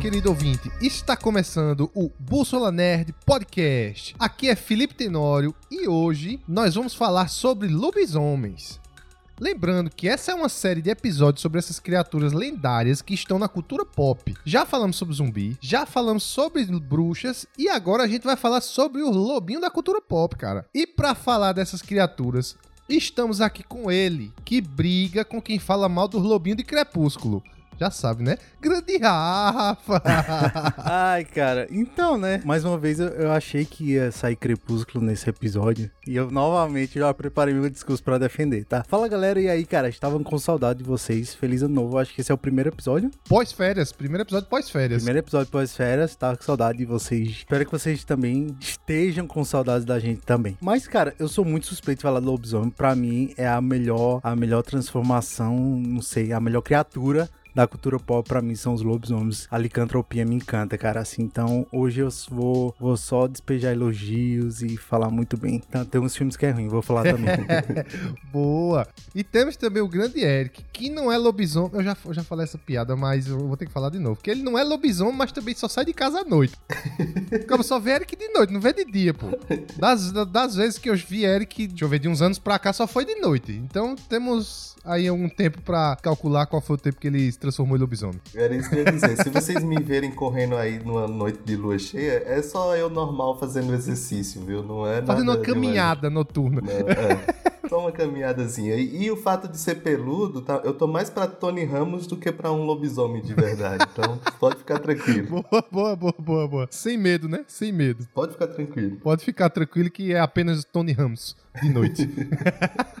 Querido ouvinte! Está começando o Bússola Nerd Podcast. Aqui é Felipe Tenório e hoje nós vamos falar sobre lobisomens. Lembrando que essa é uma série de episódios sobre essas criaturas lendárias que estão na cultura pop. Já falamos sobre zumbi, já falamos sobre bruxas e agora a gente vai falar sobre o lobinho da cultura pop, cara. E para falar dessas criaturas, estamos aqui com ele, que briga com quem fala mal do lobinho de Crepúsculo já sabe, né? Grande Rafa! Ai, cara, então, né? Mais uma vez eu, eu, achei que ia sair Crepúsculo nesse episódio. E eu novamente já preparei meu discurso para defender, tá? Fala galera, e aí, cara? Estavam com saudade de vocês. Feliz ano novo. Acho que esse é o primeiro episódio. Pós-férias. Primeiro episódio pós-férias. Primeiro episódio pós-férias. Tava com saudade de vocês. Espero que vocês também estejam com saudades da gente também. Mas, cara, eu sou muito suspeito de falar do lobisomem. Pra mim, é a melhor, a melhor transformação, não sei, a melhor criatura da cultura pop para mim são os lobisomens. A licantropia me encanta, cara. Assim, então hoje eu vou, vou só despejar elogios e falar muito bem. Então, tem uns filmes que é ruim, vou falar também. Boa! E temos também o grande Eric, que não é lobisomem. Eu já, eu já falei essa piada, mas eu vou ter que falar de novo. Que ele não é lobisomem, mas também só sai de casa à noite. Como só vê Eric de noite, não vê de dia, pô. Das, das vezes que eu vi Eric, deixa eu ver, de uns anos pra cá, só foi de noite. Então temos aí um tempo pra calcular qual foi o tempo que ele transformou em lobisomem. Era isso que eu ia dizer. Se vocês me verem correndo aí numa noite de lua cheia, é só eu normal fazendo exercício, viu? Não é Fazendo uma caminhada noturna. Não, é. Só uma caminhadazinha. E, e, o fato de ser peludo, tá, eu tô mais pra Tony Ramos do que pra um lobisomem de verdade. Então, pode ficar tranquilo. Boa, boa, boa, boa, boa. Sem medo, né? Sem medo. Pode ficar tranquilo. Pode ficar tranquilo que é apenas Tony Ramos de noite.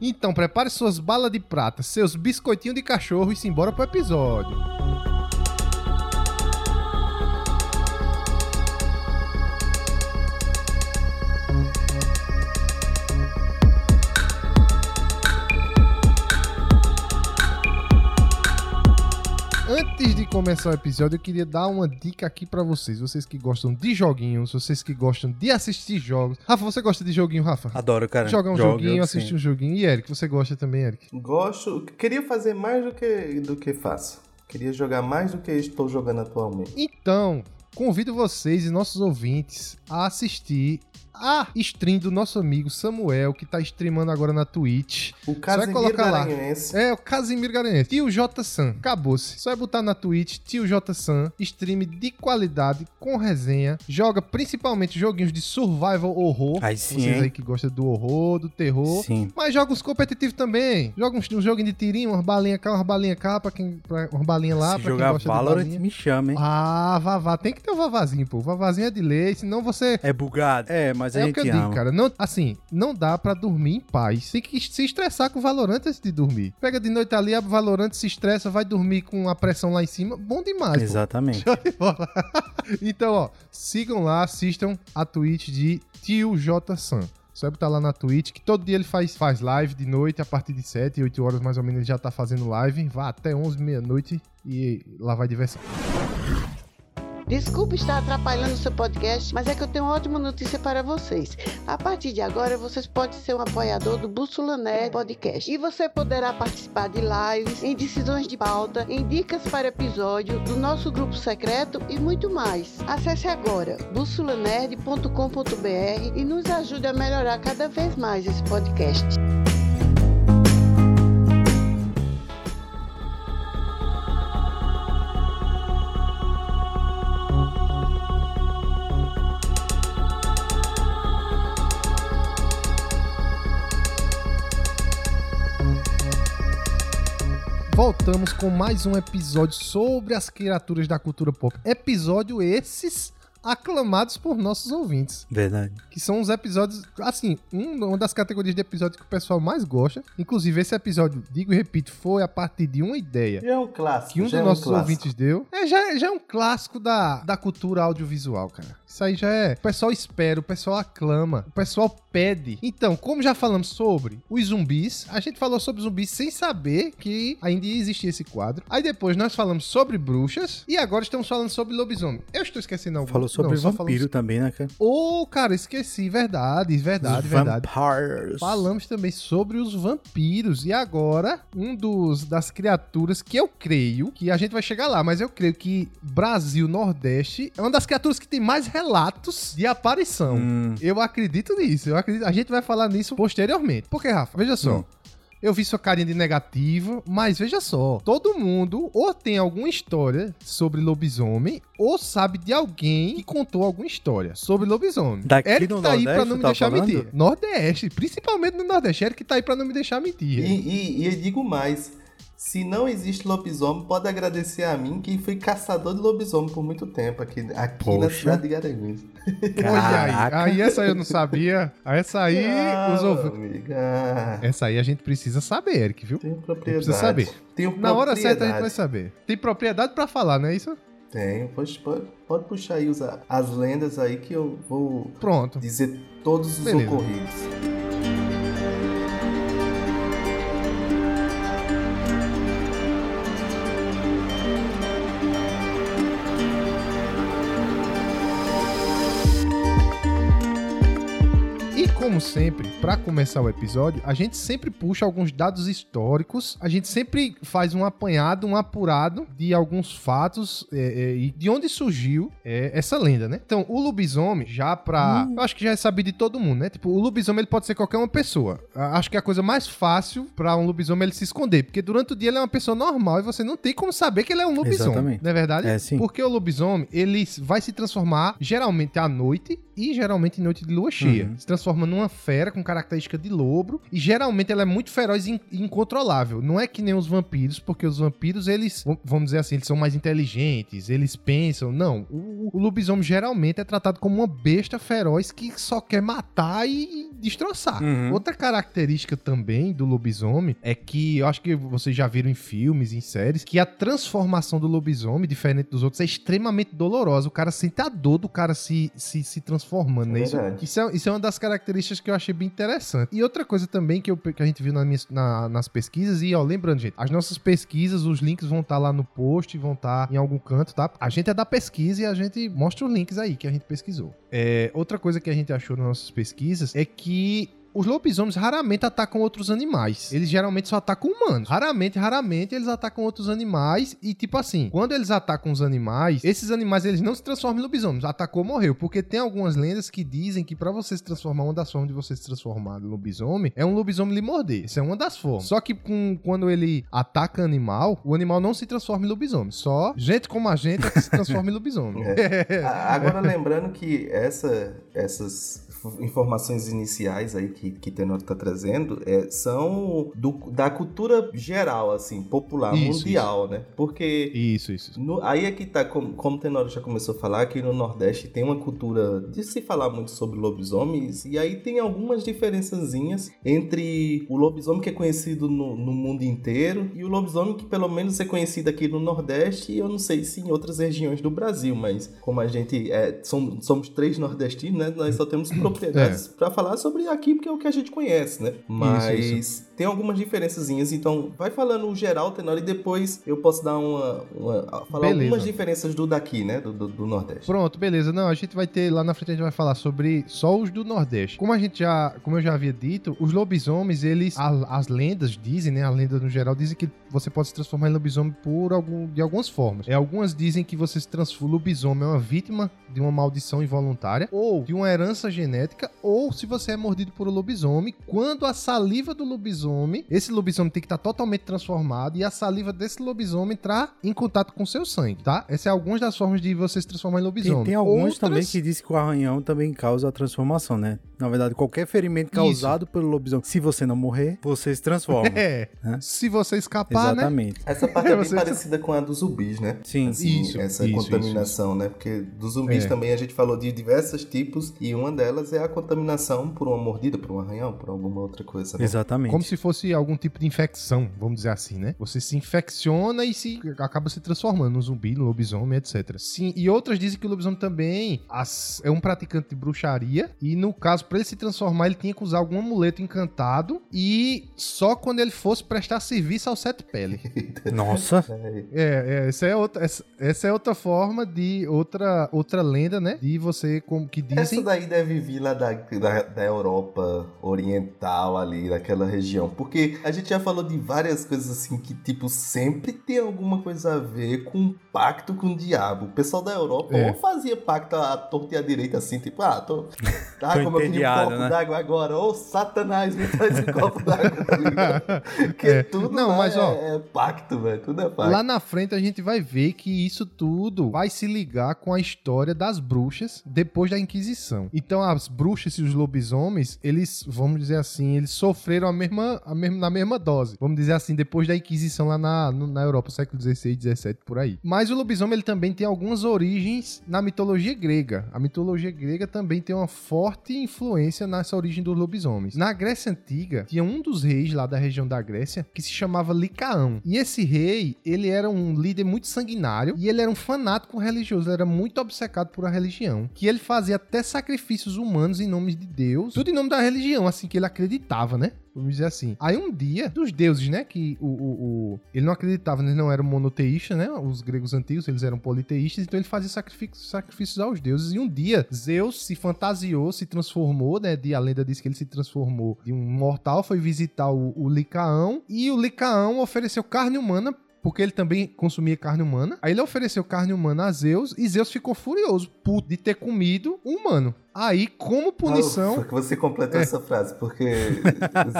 então, prepare suas balas de prata, seus biscoitinhos de cachorro e se embora pro episódio. Antes de começar o episódio, eu queria dar uma dica aqui para vocês. Vocês que gostam de joguinhos, vocês que gostam de assistir jogos. Rafa, você gosta de joguinho, Rafa? Adoro, cara. Jogar um Jogo, joguinho, assistir um joguinho. E Eric, você gosta também, Eric? Gosto. Queria fazer mais do que, do que faço. Queria jogar mais do que estou jogando atualmente. Então, convido vocês e nossos ouvintes a assistir a stream do nosso amigo Samuel, que tá streamando agora na Twitch. O Casimiro Garanhense. É, o Casimiro Garanhense. Tio J Sam. Acabou-se. Só é botar na Twitch, Tio J Sam, stream de qualidade, com resenha. Joga principalmente joguinhos de survival horror. Aí sim. Vocês aí que gostam do horror, do terror. Sim. Mas joga os competitivos também. Joga uns, um joguinho de tirinho, umas balinhas cá, umas balinhas cá, pra quem. Pra, umas balinhas lá, Se pra jogar quem gosta Valorant, de me chama, hein? Ah, Vavá. Tem que ter o um Vavazinho, pô. O Vavazinho é de lei, senão você. É bugado. É, mas a é gente o que eu ama. digo, cara. Não, assim, não dá pra dormir em paz. Tem que se estressar com o Valorant antes de dormir. Pega de noite ali, abre o Valorant, se estressa, vai dormir com a pressão lá em cima. Bom demais. Exatamente. então, ó, sigam lá, assistam a Twitch de Tio J Sam. Só botar lá na Twitch, que todo dia ele faz, faz live de noite, a partir de 7, 8 horas mais ou menos ele já tá fazendo live. Vá até 11, meia-noite e lá vai diversão. Desculpe estar atrapalhando o seu podcast, mas é que eu tenho uma ótima notícia para vocês. A partir de agora, vocês podem ser um apoiador do Bússola Nerd Podcast. E você poderá participar de lives, em decisões de pauta, em dicas para episódio, do nosso grupo secreto e muito mais. Acesse agora bussolanerd.com.br e nos ajude a melhorar cada vez mais esse podcast. Voltamos com mais um episódio sobre as criaturas da cultura pop. Episódio esses aclamados por nossos ouvintes. Verdade. Que são os episódios, assim, um, uma das categorias de episódios que o pessoal mais gosta. Inclusive, esse episódio, digo e repito, foi a partir de uma ideia. É um clássico. Que um dos é um nossos clássico. ouvintes deu. É, já, já é um clássico da, da cultura audiovisual, cara. Isso aí já é. O pessoal espera, o pessoal aclama, o pessoal pede. Então, como já falamos sobre os zumbis, a gente falou sobre zumbis sem saber que ainda existia esse quadro. Aí depois nós falamos sobre bruxas e agora estamos falando sobre lobisomem. Eu estou esquecendo algum. Falou Sobre Não, vampiro também, né, cara? Ô, cara, esqueci. Verdade, verdade, Os verdade. Vampires. Falamos também sobre os vampiros. E agora, um dos das criaturas que eu creio que a gente vai chegar lá, mas eu creio que Brasil Nordeste é uma das criaturas que tem mais relatos de aparição. Hum, Eu acredito nisso. Eu acredito. A gente vai falar nisso posteriormente. Porque, Rafa, veja só. Hum. Eu vi sua carinha de negativa, mas veja só, todo mundo ou tem alguma história sobre lobisomem ou sabe de alguém que contou alguma história sobre lobisomem. Daqui Eric no tá aí pra Nordeste, não me tá deixar falando? mentir. Nordeste, principalmente no Nordeste. Eric tá aí pra não me deixar mentir. E, e, e eu digo mais. Se não existe lobisomem, pode agradecer a mim que fui caçador de lobisomem por muito tempo aqui, aqui na Poxa. cidade de Garanhuns. Olha aí. Caraca. Aí essa eu não sabia. Essa aí, Ah, os ouvintes. amigo, Essa aí a gente precisa saber, Eric, viu? tenho propriedade. Precisa saber. Tenho Na hora certa a gente vai saber. Tem propriedade pra falar, não é isso? Tenho. Pode, pode, pode puxar aí os, as lendas aí que eu vou Pronto. dizer todos os Beleza. ocorridos. Como sempre, pra começar o episódio, a gente sempre puxa alguns dados históricos, a gente sempre faz um apanhado, um apurado de alguns fatos é, é, e de onde surgiu é, essa lenda, né? Então, o lobisomem, já pra. Eu acho que já é sabido de todo mundo, né? Tipo, o lobisomem ele pode ser qualquer uma pessoa. Acho que é a coisa mais fácil pra um lobisomem ele se esconder, porque durante o dia ele é uma pessoa normal e você não tem como saber que ele é um lobisomem. Exatamente. Não é verdade? É, sim. Porque o lobisomem, ele vai se transformar geralmente à noite e geralmente em noite de lua cheia. Uhum. Se transforma numa fera com característica de lobo e geralmente ela é muito feroz e in- incontrolável. Não é que nem os vampiros, porque os vampiros, eles, vamos dizer assim, eles são mais inteligentes, eles pensam. Não, o, o lobisomem geralmente é tratado como uma besta feroz que só quer matar e destroçar. Uhum. Outra característica também do lobisomem é que eu acho que vocês já viram em filmes, em séries, que a transformação do lobisomem, diferente dos outros, é extremamente dolorosa. O cara sente a dor do cara se, se, se transformando, né? Isso, isso, é, isso é uma das características que eu achei bem interessante. E outra coisa também que, eu- que a gente viu na minha- na- nas pesquisas, e ó, lembrando, gente, as nossas pesquisas, os links vão estar lá no post, vão estar em algum canto, tá? A gente é da pesquisa e a gente mostra os links aí que a gente pesquisou. É, outra coisa que a gente achou nas nossas pesquisas é que os lobisomens raramente atacam outros animais. Eles geralmente só atacam humanos. Raramente, raramente eles atacam outros animais. E tipo assim, quando eles atacam os animais, esses animais eles não se transformam em lobisomens. Atacou, morreu. Porque tem algumas lendas que dizem que pra você se transformar, uma das formas de você se transformar em lobisomem é um lobisomem lhe morder. Isso é uma das formas. Só que com, quando ele ataca animal, o animal não se transforma em lobisomem. Só gente como a gente é que se transforma em lobisomem. A- Agora, lembrando que essa, essas informações iniciais aí que, que Tenor tá trazendo é, são do- da cultura geral, assim, popular, Isso, mundial, né? Porque Isso, isso. no- aí é que tá, como, como o Tenor já começou a falar, que no Nordeste tem uma cultura de se falar muito sobre lobisomens, e aí tem algumas diferençazinhas entre o lobisomem que é conhecido no, no mundo inteiro e o lobisomem que pelo menos é conhecido aqui no Nordeste, e eu não sei se em outras regiões do Brasil, mas como a gente é, somos, somos três nordestinos, né, nós só temos propriedades pra falar sobre aqui, porque é o que a gente conhece, né? Mas isso. tem algumas diferençazinhas, então vai falando o geral, Tenor, e depois eu posso dar uma, uma falar Beleza. algumas diferenças do daqui, né, do, do, do Nordeste. Pronto, beleza. Não, a gente vai ter lá na frente a gente vai falar sobre só os do Nordeste. Como a gente já, como eu já havia dito, os lobisomens, eles a- as lendas dizem, né, a lenda no geral dizem que você pode se transformar em lobisomem por algum de algumas formas. É, algumas dizem que você se transforma, lobisomem é uma vítima de uma maldição involuntária ou de uma herança genética ou se você é mordido por um lobisomem, quando a saliva do lobisomem, esse lobisomem tem que estar totalmente transformado e a saliva desse lobisomem entrar em contato com seu sangue, tá? Essas são algumas das formas de você se transformar em lobisomem. Tem, tem alguns Outras- também que dizem que o arranhão também causa a transformação, né? Na verdade, qualquer ferimento causado pelo lobisomem, se você não morrer, você se transforma. É, Né? se você escapar, né? Exatamente. Essa parte é bem parecida com a dos zumbis, né? Sim. Assim, Isso, essa isso, contaminação, né? Porque dos zumbis É. também a gente falou de diversos tipos e uma delas é a contaminação por uma mordida, por um arranhão, por alguma outra coisa. Né? Exatamente. Como se fosse algum tipo de infecção, vamos dizer assim, né? Você se infecciona e se acaba se transformando num zumbi, no lobisomem, etc. Sim, e outras dizem que o lobisomem também as- é um praticante de bruxaria e no caso para ele se transformar ele tinha que usar algum amuleto encantado e só quando ele fosse prestar serviço ao sete pele. Nossa. É, É, é, essa é outra, essa, essa é outra forma de outra outra lenda, né? De você como que Essa dizem daí deve vir lá da, da, da Europa Oriental ali, daquela região. Porque a gente já falou de várias coisas assim que, tipo, sempre tem alguma coisa a ver com um pacto com o diabo. O pessoal da Europa É. ou fazia pacto à torta e à direita, assim, tipo, ah, tô. Tá, Tô como eu pedi um copo né? d'água agora, ô Satanás, me traz um copo d'água. Porque É. tudo Não, mas, é, ó, é pacto, velho. Tudo é pacto. Lá na frente a gente vai ver que isso tudo vai se ligar com a história das bruxas depois da Inquisição. Então as bruxas e os lobisomens, eles, vamos dizer assim, eles sofreram a mesma, a mesma, na mesma dose. Vamos dizer assim, depois da Inquisição lá na, na Europa, século XVI, XVII, por aí. Mas o lobisomem ele também tem algumas origens na mitologia grega. A mitologia grega também tem uma forte influência nessa origem dos lobisomens. Na Grécia Antiga, tinha um dos reis lá da região da Grécia que se chamava Licaão. E esse rei, ele era um líder muito sanguinário e ele era um fanático religioso, ele era muito obcecado por a religião. Que ele fazia até sacrifícios humanos em nome de Deus, tudo em nome da religião, assim que ele acreditava, né? Vamos dizer assim. Aí um dia, dos deuses, né? Que o, o, o- ele não acreditava, eles não eram monoteístas, né? Os gregos antigos, eles eram politeístas, então ele fazia sacrifícios, sacrifícios aos deuses. E um dia, Zeus se fantasiou, se transformou, né? De, a lenda diz que ele se transformou de um mortal, foi visitar o, o Licaão, e o Licaão ofereceu carne humana porque ele também consumia carne humana. Aí ele ofereceu carne humana a Zeus e Zeus ficou furioso, puto, de ter comido um humano. Aí, como punição. Ufa, que você completou essa frase, porque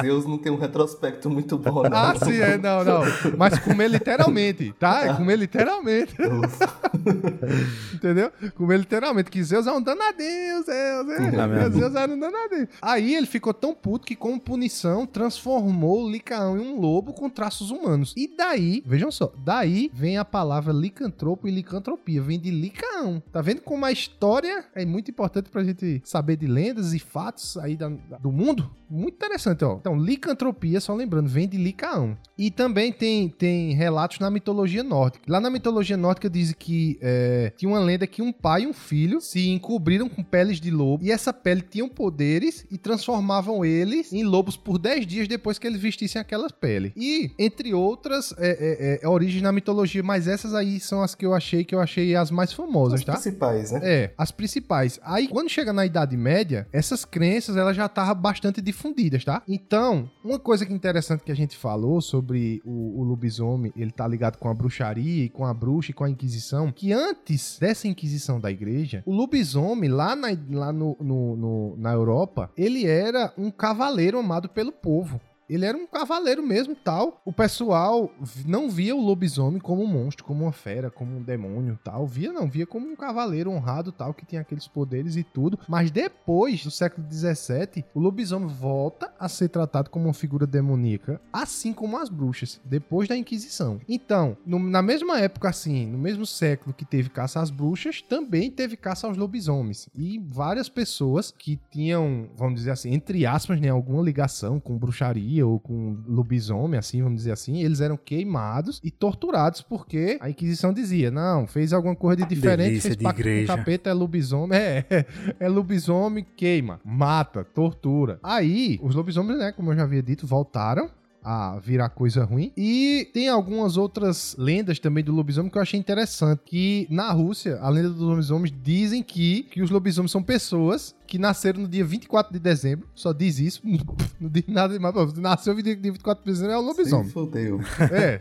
Zeus não tem um retrospecto muito bom, não. Ah, sim, é, não, não. Mas comer literalmente, tá? É comer literalmente, entendeu? Comer literalmente, que Zeus é um danadinho, Zeus, é. Ah, meu Zeus era um danadinho. Aí ele ficou tão puto que, como punição, transformou o Licaão em um lobo com traços humanos. E daí, vejam só, daí vem a palavra licantropo e licantropia, vem de Licaão. Tá vendo como a história é muito importante pra gente saber de lendas e fatos aí da- do mundo? Muito interessante, ó. Então, licantropia, só lembrando, vem de Licaão. E também tem, tem relatos na mitologia nórdica. Lá na mitologia nórdica diz que é, tinha uma lenda que um pai e um filho se encobriram com peles de lobo e essa pele tinham poderes e transformavam eles em lobos por 10 dias depois que eles vestissem aquela pele. E, entre outras, é, é, é, origens na mitologia, mas essas aí são as que eu achei que eu achei as mais famosas, Os tá? principais, né? É, as principais. Aí, quando chega na Idade Média, essas crenças elas já estavam bastante difundidas, tá? Então, uma coisa que interessante que a gente falou sobre o, o lobisomem, ele tá ligado com a bruxaria e com a bruxa e com a Inquisição, que antes dessa Inquisição da igreja, o lobisomem lá, na, lá no, no- no- na Europa, ele era um cavaleiro amado pelo povo. Ele era um cavaleiro mesmo tal. O pessoal não via o lobisomem como um monstro, como uma fera, como um demônio tal. Via não, via como um cavaleiro honrado tal, que tinha aqueles poderes e tudo. Mas depois do século XVII, o lobisomem volta a ser tratado como uma figura demoníaca, assim como as bruxas, depois da Inquisição. Então, no- na mesma época assim, no mesmo século que teve caça às bruxas, também teve caça aos lobisomens. E várias pessoas que tinham, vamos dizer assim, entre aspas, né, alguma ligação com bruxaria ou com lobisomem, assim, vamos dizer assim, eles eram queimados e torturados porque a Inquisição dizia, não, fez alguma coisa de diferente, Delícia fez de pacto igreja. com o capeta, é lobisomem, é, é, é lobisomem, queima, mata, tortura. Aí, os lobisomens, né, como eu já havia dito, voltaram a virar coisa ruim. E tem algumas outras lendas também do lobisomem que eu achei interessante. Que na Rússia, a lenda dos lobisomens dizem que, que os lobisomens são pessoas que nasceram no dia 24 de dezembro. Só diz isso. Não diz nada demais. Nasceu no dia 24 de dezembro é o lobisomem. Fudeu. É.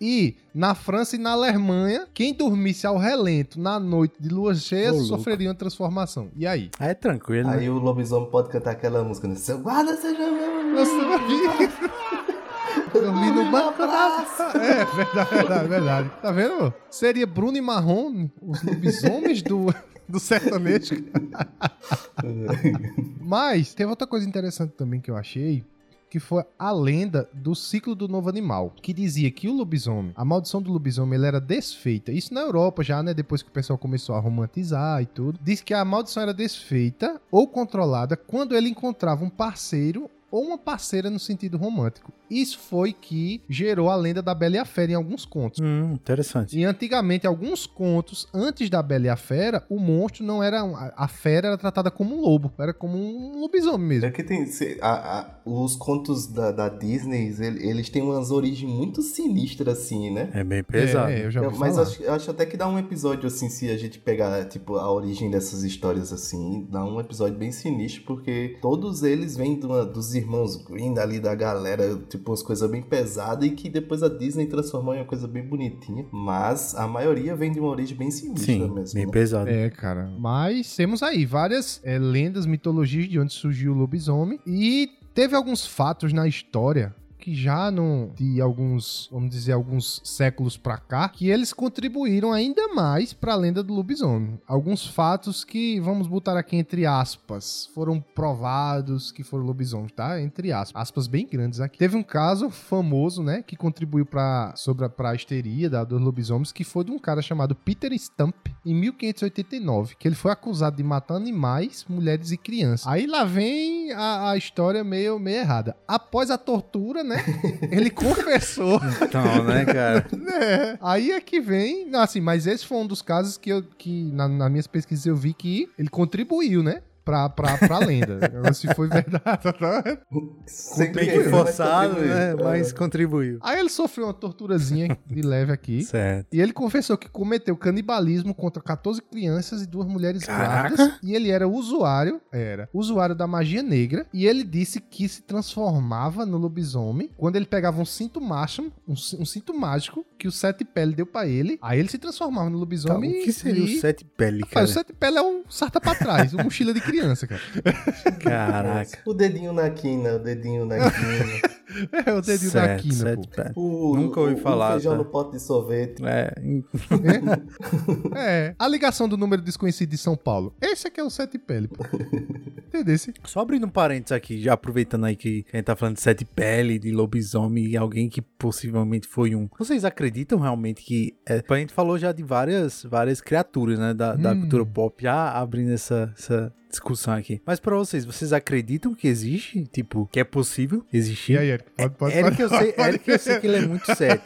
E na França e na Alemanha, quem dormisse ao relento na noite de lua cheia louco. sofreria uma transformação. E aí? Aí é tranquilo, né? Aí o lobisomem pode cantar aquela música, né? Seu guarda seja meu. Nossa. Dormi banco da... É, verdade, verdade, verdade. Tá vendo? Seria Bruno e Marrom, os lobisomens do, do sertanejo. Mas, teve outra coisa interessante também que eu achei, que foi a lenda do ciclo do novo animal, que dizia que o lobisomem, a maldição do lobisomem, ele era desfeita. Isso na Europa já, né? Depois que o pessoal começou a romantizar e tudo. Diz que a maldição era desfeita ou controlada quando ele encontrava um parceiro ou uma parceira no sentido romântico. Isso foi que gerou a lenda da Bela e a Fera em alguns contos. Hum, interessante. E antigamente, alguns contos, antes da Bela e a Fera, o monstro não era. A fera era tratada como um lobo, era como um lobisomem mesmo. É que tem. se- a- a- os contos da, da Disney, ele- eles têm umas origens muito sinistras, assim, né? É bem pesado. É, eu já ouvi mas falar. acho, eu acho até que dá um episódio assim, se a gente pegar, tipo, a origem dessas histórias assim, dá um episódio bem sinistro, porque todos eles vêm de uma- dos irmãos Green ali da galera, tipo, umas coisas bem pesadas e que depois a Disney transformou em uma coisa bem bonitinha. Mas a maioria vem de uma origem bem sinistra Sim, mesmo. bem né? pesado. É, cara. Mas temos aí várias é, lendas, mitologias de onde surgiu o lobisomem. E teve alguns fatos na história que já no, de alguns, vamos dizer, alguns séculos pra cá, que eles contribuíram ainda mais pra lenda do lobisomem. Alguns fatos que, vamos botar aqui entre aspas, foram provados que foram lobisomens, tá? Entre aspas. Aspas bem grandes aqui. Teve um caso famoso, né, que contribuiu pra, sobre a, pra histeria da, dos lobisomens, que foi de um cara chamado Peter Stump, em 1589, que ele foi acusado de matar animais, mulheres e crianças. Aí lá vem a, a história meio, meio errada. Após a tortura, né, ele confessou Então, né, cara? é, aí é que vem. Assim, mas esse foi um dos casos que, eu, que na, nas minhas pesquisas eu vi que ele contribuiu, né? Pra, pra, pra lenda. Agora, se foi verdade. tá? Sempre Meio que é, forçado, mas né? Mas contribuiu. Aí ele sofreu uma torturazinha de leve aqui. Certo. E ele confessou que cometeu canibalismo contra 14 crianças e duas mulheres Caraca! grávidas. E ele era usuário, era, usuário da magia negra. E ele disse que se transformava no lobisomem quando ele pegava um cinto macho, um, um cinto mágico que o Sete Pele deu pra ele. Aí ele se transformava no Tá, lobisomem. o que seria e... o sete pele, Rapaz, cara? o Sete Pele é um sarta pra trás, uma mochila de criança, cara. Caraca. O dedinho na quina, o dedinho na quina. É o dedinho da Sete, quina, pô. pele. O, Nunca ouvi o- falar, O feijão tá? no pote de sorvete. É, em- É, a ligação do número desconhecido de São Paulo. Esse aqui é o Sete Pele, pô. Entendeu? Só abrindo um parênteses aqui, já aproveitando aí que a gente tá falando de sete pele, de lobisomem e alguém que possivelmente foi um. Vocês acreditam realmente que. É, a gente falou já de várias, várias criaturas, né? Da, da Hum. cultura pop, já abrindo essa, essa discussão aqui. Mas pra vocês, vocês acreditam que existe? Tipo, que é possível existir? E aí? Pode, pode, Eric, pode. eu sei, Eric, eu sei que ele é muito sério.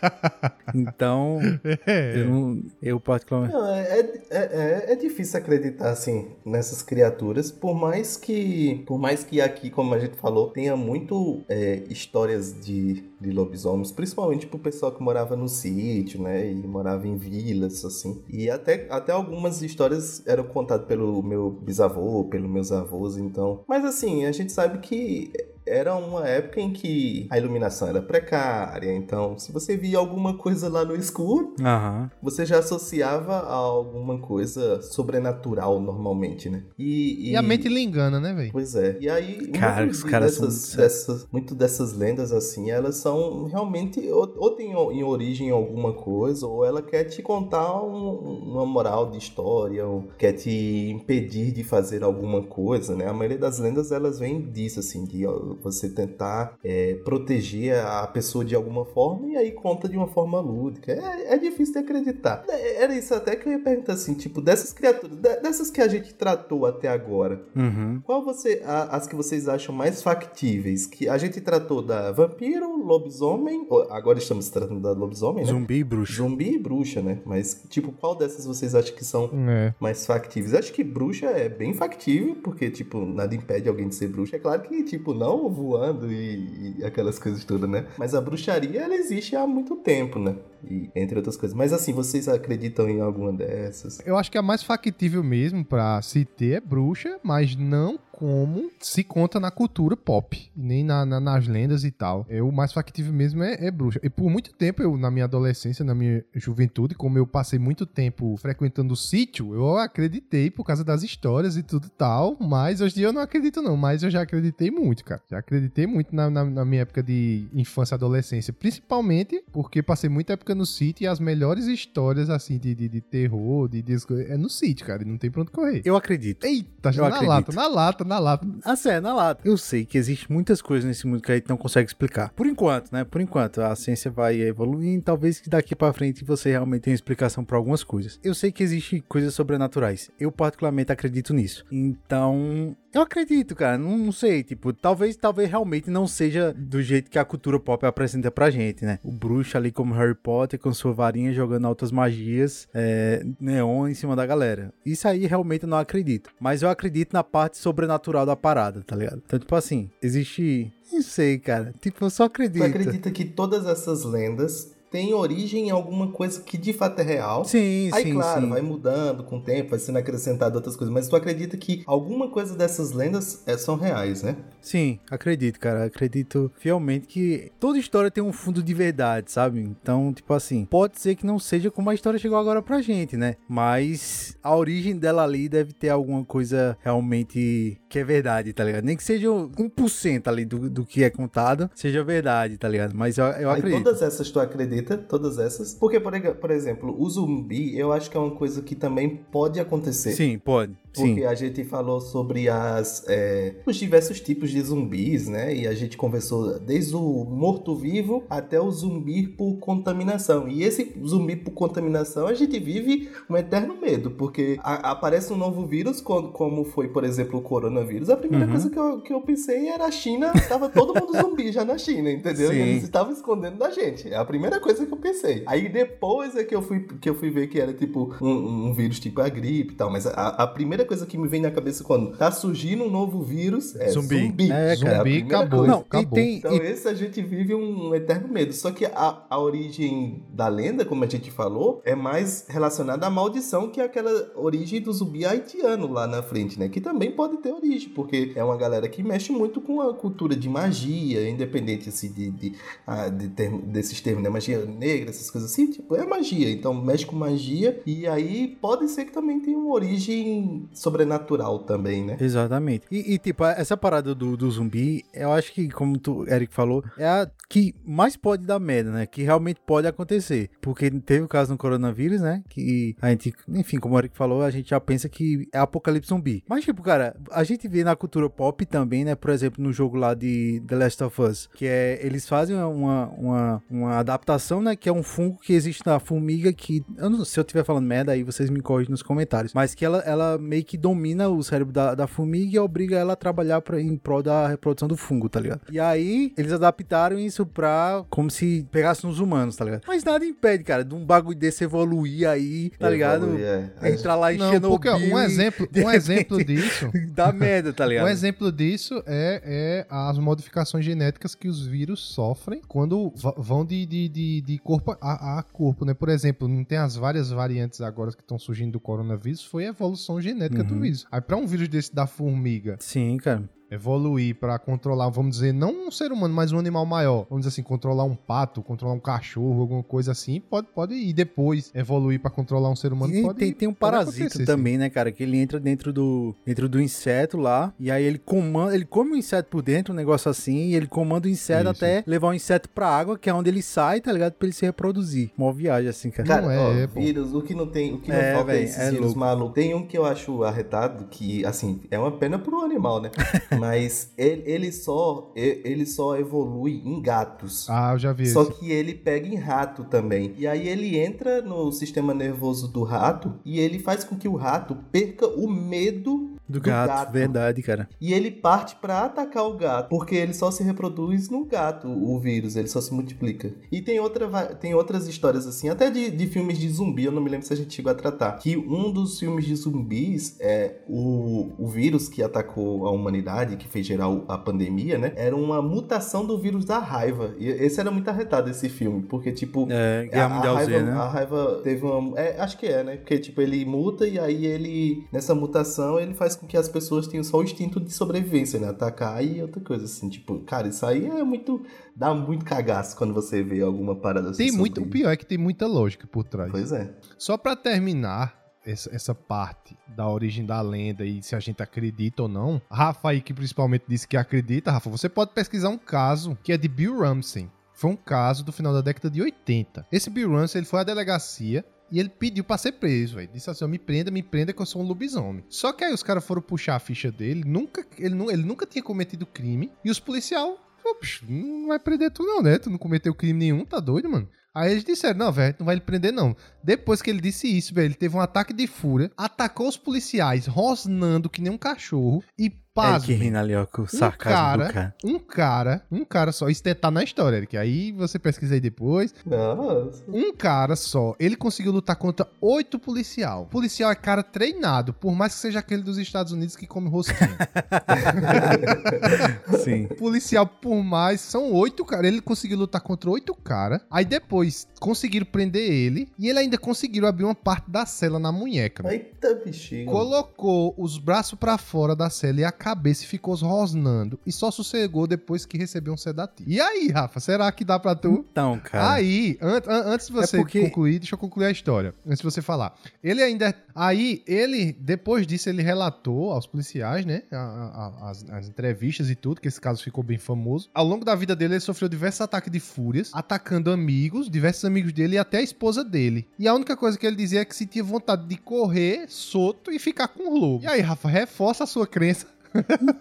Então, É. eu, não- eu particularmente. Não, é, é, é, é difícil acreditar assim nessas criaturas, por mais que por mais que aqui, como a gente falou, tenha muito é, histórias de, de lobisomens, principalmente pro pessoal que morava no sítio, né, e morava em vilas assim. E até, até algumas histórias eram contadas pelo meu bisavô, pelos meus avós, então. Mas assim, a gente sabe que era uma época em que a iluminação era precária, então se você via alguma coisa lá no escuro, Aham. você já associava a alguma coisa sobrenatural normalmente, né? E, E a mente lhe engana, né, velho? Pois é. E aí, Cara, muito os de- caras são dessas, muito dessas, muito dessas lendas, assim, elas são realmente, ou, ou tem em origem alguma coisa, ou ela quer te contar um- uma moral de história, ou quer te impedir de fazer alguma coisa, né? A maioria das lendas, elas vêm disso, assim, de você tentar é, proteger a pessoa de alguma forma, e aí conta de uma forma lúdica. É, é difícil de acreditar. É- Era isso até que eu ia perguntar, assim, tipo, dessas criaturas, de- dessas que a gente tratou até agora, Uhum. qual você, a- as que vocês acham mais factíveis? Que a gente tratou da vampiro, lobisomem. Agora estamos tratando da lobisomem, né? Zumbi e bruxo. Zumbi e bruxa, né? Mas, tipo, qual dessas vocês acham que são É. mais factíveis? Acho que bruxa é bem factível, porque, tipo, nada impede alguém de ser bruxa. É claro que, tipo, não voando e, e aquelas coisas todas, né? Mas a bruxaria, ela existe há muito tempo, né? E, entre outras coisas. Mas, assim, vocês acreditam em alguma dessas? Eu acho que a mais factível mesmo pra se ter é bruxa, mas não como se conta na cultura pop, nem na- na- nas lendas e tal. É, o mais factível mesmo é, é bruxa. E por muito tempo, eu, na minha adolescência, na minha juventude, como eu passei muito tempo frequentando o sítio, eu acreditei por causa das histórias e tudo tal, mas hoje em dia eu não acredito não, mas eu já acreditei muito, cara. Já acreditei muito na, na- na minha época de infância e adolescência, principalmente porque passei muita época fica no sítio e as melhores histórias, assim, de, de, de terror, de, de, é no sítio, cara. E não tem pra onde correr. Eu acredito. Eita, Eu na acredito. lata, na lata, na lata. Ah, sério, na lata. Eu sei que existe muitas coisas nesse mundo que a gente não consegue explicar. Por enquanto, né? Por enquanto, a ciência vai evoluindo. Talvez que daqui pra frente você realmente tenha explicação pra algumas coisas. Eu sei que existe coisas sobrenaturais. Eu particularmente acredito nisso. Então, eu acredito, cara. Não, não sei, tipo, talvez, talvez realmente não seja do jeito que a cultura pop apresenta pra gente, né? O bruxo ali como Harry Potter com sua varinha jogando altas magias, é, neon em cima da galera. Isso aí realmente eu não acredito. Mas eu acredito na parte sobrenatural da parada, tá ligado? Então, tipo assim, existe. Não sei, cara. Tipo, eu só Tu acredito. acredita que todas essas lendas têm origem em alguma coisa que de fato é real? Sim, Aí, sim, claro, sim. vai mudando com o tempo, vai sendo acrescentado outras coisas, mas tu acredita que alguma coisa dessas lendas é, são reais, né? Sim, acredito, cara. Acredito fielmente que toda história tem um fundo de verdade, sabe? Então, tipo assim, pode ser que não seja como a história chegou agora pra gente, né? Mas a origem dela ali deve ter alguma coisa realmente que é verdade, tá ligado? Nem que seja 1% ali do, do que é contado, seja verdade, tá ligado? Mas eu, eu Aí acredito. todas essas tu acredita, todas essas. Porque, por, por exemplo, o zumbi, eu acho que é uma coisa que também pode acontecer. Sim, pode. Porque Sim. a gente falou sobre as, é, os diversos tipos de zumbis, né? E a gente conversou desde o morto-vivo até o zumbi por contaminação. E esse zumbi por contaminação, a gente vive um eterno medo, porque a- aparece um novo vírus, co- como foi, por exemplo, o coronavírus. A primeira Uhum. coisa que eu, que eu pensei era a China, tava todo mundo zumbi já na China, entendeu? Sim. E eles estavam escondendo da gente. É a primeira coisa que eu pensei. Aí depois é que eu fui, que eu fui ver que era tipo um, um vírus tipo a gripe e tal. Mas a, a primeira coisa que me vem na cabeça quando tá surgindo um novo vírus é Zumbi. zumbi. É, Zumbi, primeira acabou. coisa. Não, e acabou. tem. Então, e- esse a gente vive um eterno medo. Só que a, a origem da lenda, como a gente falou, é mais relacionada à maldição que é aquela origem do zumbi haitiano lá na frente, né? Que também pode ter origem, porque é uma galera que mexe muito com a cultura de magia, independente assim, de, de, ah, de termo- desses termos, né? Magia negra, essas coisas assim, tipo, é magia. Então mexe com magia e aí pode ser que também tenha uma origem sobrenatural também, né? Exatamente. E, e, tipo, essa parada do, do zumbi, eu acho que, como tu, Eric falou, é a que mais pode dar merda, né? Que realmente pode acontecer. Porque teve o caso no coronavírus, né? Que a gente, enfim, como o Eric falou, a gente já pensa que é apocalipse zumbi. Mas, tipo, cara, a gente vê na cultura pop também, né? Por exemplo, no jogo lá de The Last of Us, que é, eles fazem uma, uma, uma adaptação, né? Que é um fungo que existe na formiga que, eu não, se eu estiver falando merda, aí vocês me corrigem nos comentários. Mas que ela, ela meio que domina o cérebro da, da formiga e obriga ela a trabalhar pra, em prol da reprodução do fungo, tá ligado? E aí, eles adaptaram isso pra como se pegasse nos humanos, tá ligado? Mas nada impede, cara, de um bagulho desse evoluir aí, tá ligado? Evolui, é. Entrar lá em Não, Chernobyl porque um e exemplo, um exemplo disso dá merda, tá ligado? Um exemplo disso é, é as modificações genéticas que os vírus sofrem quando vão de, de, de, de corpo a, a corpo, né? Por exemplo, não tem as várias variantes agora que estão surgindo do coronavírus, foi a evolução genética do Uhum. vírus. Aí pra um vírus desse da formiga Sim, cara. Evoluir pra controlar, vamos dizer, não um ser humano, mas um animal maior, vamos dizer assim, controlar um pato, controlar um cachorro, alguma coisa assim, pode, pode ir depois evoluir pra controlar um ser humano, E pode tem, tem um parasita sim. também, né, cara? Que ele entra dentro do, dentro do inseto lá. E aí ele comanda. Ele come o inseto por dentro, um negócio assim. E ele comanda o inseto Isso. até levar o inseto pra água, que é onde ele sai, tá ligado? Pra ele se reproduzir. Uma viagem assim, cara. Cara, Não é, ó, é, pô. vírus, o que não tem, o que não É, falta véi, é esses é vírus louco. malucos. Tem um que eu acho arretado, que, assim, é uma pena pro animal, né? Mas ele, ele só ele só evolui em gatos. Ah, eu já vi Só esse. que ele pega em rato também. E aí ele entra no sistema nervoso do rato e ele faz com que o rato perca o medo Do gato, verdade, cara. E ele parte pra atacar o gato, porque ele só se reproduz no gato, o vírus, ele só se multiplica. E tem, outra, tem outras histórias assim, até de, de filmes de zumbi, eu não me lembro se a gente chegou a tratar. Que um dos filmes de zumbis é o, o vírus que atacou a humanidade, que fez gerar a pandemia, né? Era uma mutação do vírus da raiva. E esse era muito arretado, esse filme, porque, tipo, É, a, Guerra a Mundial Z, raiva, né? a raiva teve uma. É, acho que é, né? Porque, tipo, ele muta e aí ele. Nessa mutação, ele faz com que as pessoas tenham só o instinto de sobrevivência, né? Atacar e outra coisa, assim. Tipo, cara, isso aí é muito. Dá muito cagaço quando você vê alguma parada assim. Tem muito, o pior é que tem muita lógica por trás. Pois é. Só pra terminar essa, essa parte da origem da lenda e se a gente acredita ou não, Rafa aí que principalmente disse que acredita, Rafa, você pode pesquisar um caso que é de Bill Ramsey. Foi um caso do final da década de 80. Esse Bill Russell, ele foi à delegacia e ele pediu pra ser preso, velho. Disse assim, me prenda, me prenda que eu sou um lobisomem. Só que aí os caras foram puxar a ficha dele, nunca, ele, ele nunca tinha cometido crime, e os policial, "Pô, bicho, não vai prender tu não, né? Tu não cometeu crime nenhum, tá doido, mano? Aí eles disseram, não, velho, não vai lhe prender não. Depois que ele disse isso, velho, ele teve um ataque de fúria, atacou os policiais, rosnando que nem um cachorro, e Eric pasmem, rindo ali, ó, com o sarcasmo cara- do cara. um cara, um cara só, isso tá na história, Eric, aí você pesquisa aí depois, Nossa. um cara só, ele conseguiu lutar contra oito policial. O policial é cara treinado, por mais que seja aquele dos Estados Unidos que come rosquinha. Sim. policial, por mais, são oito cara. Ele conseguiu lutar contra oito cara. Aí depois conseguiram prender ele e ele ainda conseguiram abrir uma parte da cela na munheca. Eita, bichinho. Colocou os braços pra fora da cela e a cabeça e ficou rosnando. E só sossegou depois que recebeu um sedativo. E aí, Rafa, será que dá pra tu? Então, cara. Aí, an- an- antes de você É porque- concluir, deixa eu concluir a história. Antes de você falar. Ele ainda. Aí, ele, depois disso, ele relatou aos policiais, né? a- a- as, as entrevistas e tudo, que esse caso ficou bem famoso. Ao longo da vida dele, ele sofreu diversos ataques de fúrias, atacando amigos, diversos amigos dele e até a esposa dele. E a única coisa que ele dizia é que sentia vontade de correr solto e ficar com o lobo. E aí, Rafa, reforça a sua crença.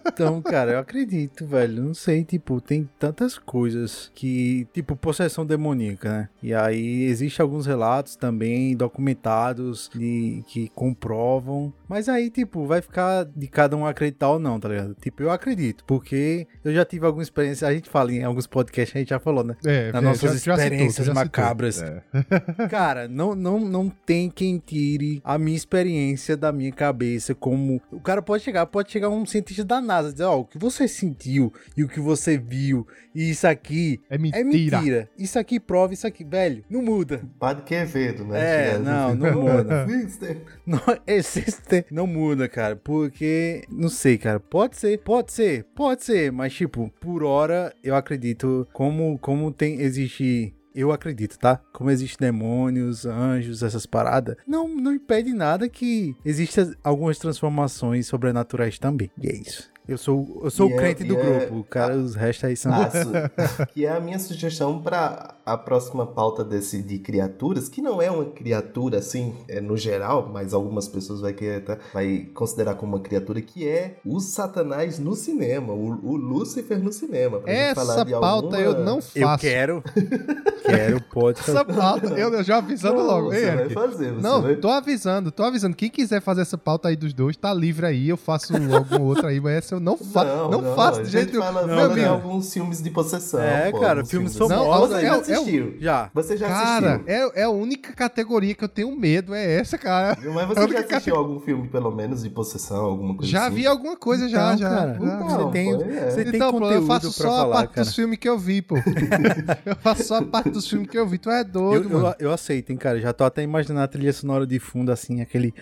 Então, cara, eu acredito, velho. Não sei, tipo, tem tantas coisas que, tipo, possessão demoníaca, né? E aí existem alguns relatos também documentados de, que comprovam. Mas aí, tipo, vai ficar de cada um acreditar ou não, tá ligado? Tipo, eu acredito, porque eu já tive alguma experiência. A gente fala em alguns podcasts, a gente já falou, né? É, Nas é, nossas já- experiências já citou. macabras. É. Cara, não, não, não tem quem tire a minha experiência da minha cabeça como... O cara pode chegar, pode chegar um cientista da NASA dizer, ó, o que você sentiu e o que você viu e isso aqui É mentira. é mentira. Isso aqui prova isso aqui, velho. Não muda. Padre Quevedo, né? É, não, não muda. Sister. Não, existe, não muda, cara, porque, não sei, cara, pode ser, pode ser, pode ser, mas, tipo, por hora, eu acredito, como, como tem, existe... Eu acredito, tá? Como existem demônios, anjos, essas paradas, não, não impede nada que existam algumas transformações sobrenaturais também. E é isso. Eu sou, eu sou E o é- crente do é- grupo, o cara, os restos aí são... Ah, que é a minha sugestão para a próxima pauta desse de criaturas, que não é uma criatura assim, é, no geral, mas algumas pessoas vai, querer, tá, vai considerar como uma criatura, que é o Satanás no cinema, o, o Lúcifer no cinema. pra gente falar Essa de pauta alguma- eu não faço. Eu quero, quero, pode Essa pauta, eu, já avisando Não, logo. Você Ei, vai Eric, fazer, você Não, vai... tô avisando, tô avisando. Quem quiser fazer essa pauta aí dos dois, tá livre aí. Eu faço algum outro aí, mas essa eu não, fa não, faço a de gente jeito nenhum. fala, de amigo. alguns filmes de possessão. É, pô, cara, filmes famosos Você aí. já É o- assistiu. Já. Você já Cara, assistiu. é, é a única categoria que eu tenho medo, é essa, cara. Mas você única já assistiu algum filme, pelo menos, de possessão, alguma coisa Já assim? vi alguma coisa, já, Então, já. cara. Então, você tem, pô, é. você tem Então, pô, conteúdo eu faço só a parte cara. dos filmes que eu vi, pô. eu faço só a parte dos filmes que eu vi. Tu é Eu, doido, eu, mano. eu aceito, hein, cara. Já tô até imaginando a trilha sonora de fundo, assim, aquele.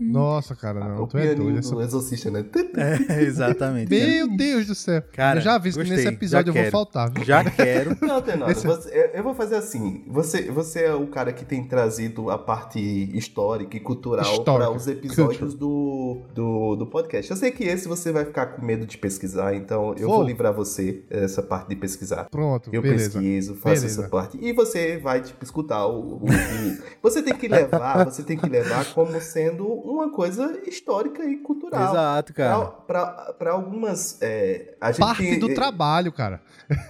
Nossa, cara, não. o Tu é doido. Essa... do Exorcista, né? É, exatamente. Meu Deus do céu. Cara, eu já aviso que gostei, nesse episódio eu vou faltar, viu? Já quero. Não, Tenório, Esse- você- eu- vou fazer assim. Você, você é o cara que tem trazido a parte histórica e cultural Histórica. para os episódios do, do, do podcast. Eu sei que esse você vai ficar com medo de pesquisar, então eu Vou. vou livrar você essa parte de pesquisar. Pronto, Eu beleza. pesquiso, faço Beleza. essa parte. E você vai, tipo, escutar o, o- o- Você tem que levar, você tem que levar como sendo uma coisa histórica e cultural. Exato, cara. Para algumas. é, a gente Parte tem- do trabalho, cara.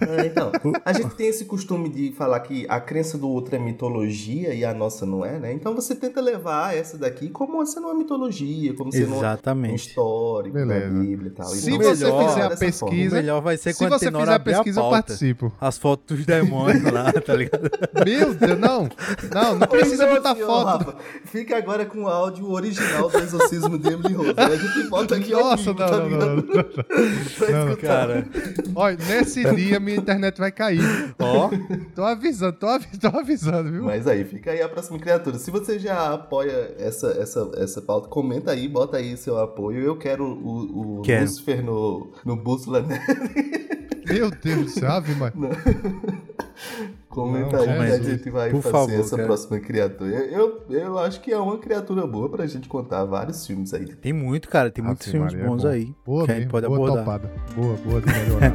é, então, a gente tem esse costume de falar que a crença do outro é mitologia e a nossa não é, né? Então você tenta levar essa daqui como sendo uma mitologia, como sendo um Exatamente. histórico da Beleza. Bíblia e tal. Se Então, você melhor- fizer a dessa forma. Pesquisa, melhor vai ser se quando você fizer a abrir a pesquisa, eu pauta. participo. As fotos dos demônios lá, tá ligado? Meu Deus, não. Não, não precisa botar foto. Rafa, fica agora com o áudio original do exorcismo de Emily Rose. Aí A gente bota aqui ao Nossa, vivo, não, tá não, ligado? não, não, Pra Não, escutar. Cara, Olha, nesse dia minha internet vai cair. ó. Tô avisando, tô, avi- tô avisando, viu? Mas aí, fica aí a próxima criatura. Se você já apoia essa, essa, essa pauta, comenta aí, bota aí seu apoio. Eu quero o, o Quero. Lucifer no, no Bússola, né? Meu Deus, sabe, mas. Comenta aí é que a gente vai Por fazer favor, essa cara. próxima criatura. Eu, eu, acho que é uma criatura boa pra gente contar vários filmes aí. Tem muito, cara, tem ah, muitos filmes Maria, é bons aí. Boa, que mesmo, pode boa abordar. topada. Boa, boa de melhorar.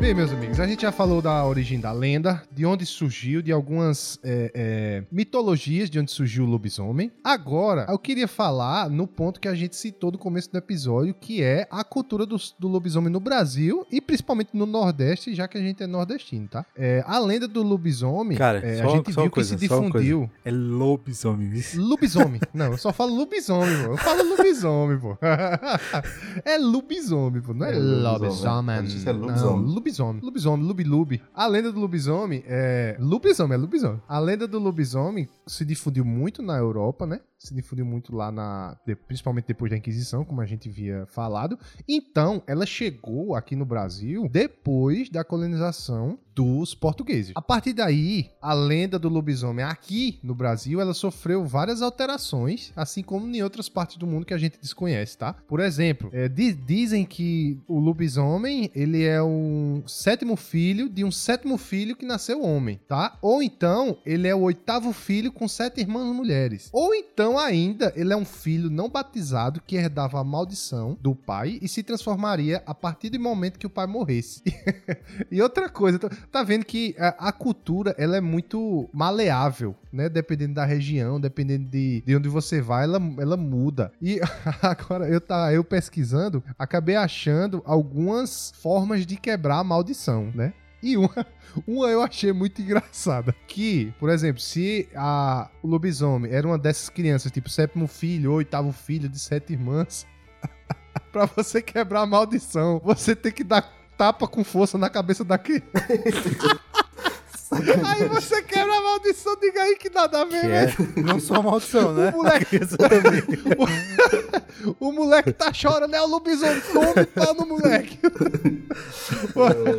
Bem, meus amigos a gente já falou da origem da lenda, de onde surgiu, de algumas é, é, mitologias de onde surgiu o lobisomem. Agora, eu queria falar no ponto que a gente citou no começo do episódio, que é a cultura do, do lobisomem no Brasil e principalmente no Nordeste, já que a gente é nordestino, tá? É, a lenda do lobisomem, Cara, é, só- a gente só viu coisa, que se difundiu. É lobisomem, viu? Lobisomem. Não, eu só falo lobisomem, pô. Eu falo lobisomem, pô. É lobisomem, pô. Não é, É lobisomem. lobisomem. É Não, lobisomem. lobisomem. Lobisomem, lubi-lubi. A lenda do lobisomem é... Lobisomem, é lobisomem. A lenda do lobisomem se difundiu muito na Europa, né? Se difundiu muito lá na... Principalmente depois da Inquisição, como a gente havia falado. Então, ela chegou aqui no Brasil depois da colonização dos portugueses. A partir daí, a lenda do lobisomem aqui no Brasil, ela sofreu várias alterações, assim como em outras partes do mundo que a gente desconhece, tá? Por exemplo, é, di- dizem que o lobisomem, ele é um sétimo filho de um sétimo filho que nasceu homem, tá? Ou então, ele é o oitavo filho com sete irmãs mulheres. Ou então, ainda, ele é um filho não batizado que herdava a maldição do pai e se transformaria a partir do momento que o pai morresse. E outra coisa, tá- tá vendo que a cultura ela é muito maleável, né? Dependendo da região, dependendo de, de onde você vai, ela, ela muda. E agora eu tá eu pesquisando, acabei achando algumas formas de quebrar a maldição, né? E uma, uma eu achei muito engraçada. Que, por exemplo, se a, o lobisomem era uma dessas crianças, tipo sétimo filho, oitavo filho de sete irmãs, pra você quebrar a maldição, você tem que dar tapa com força na cabeça da criança. aí você quebra a maldição, diga aí que nada a ver, né? é não só maldição, né? O moleque, o, o moleque tá chorando, é o lobisomem, toma pau no moleque.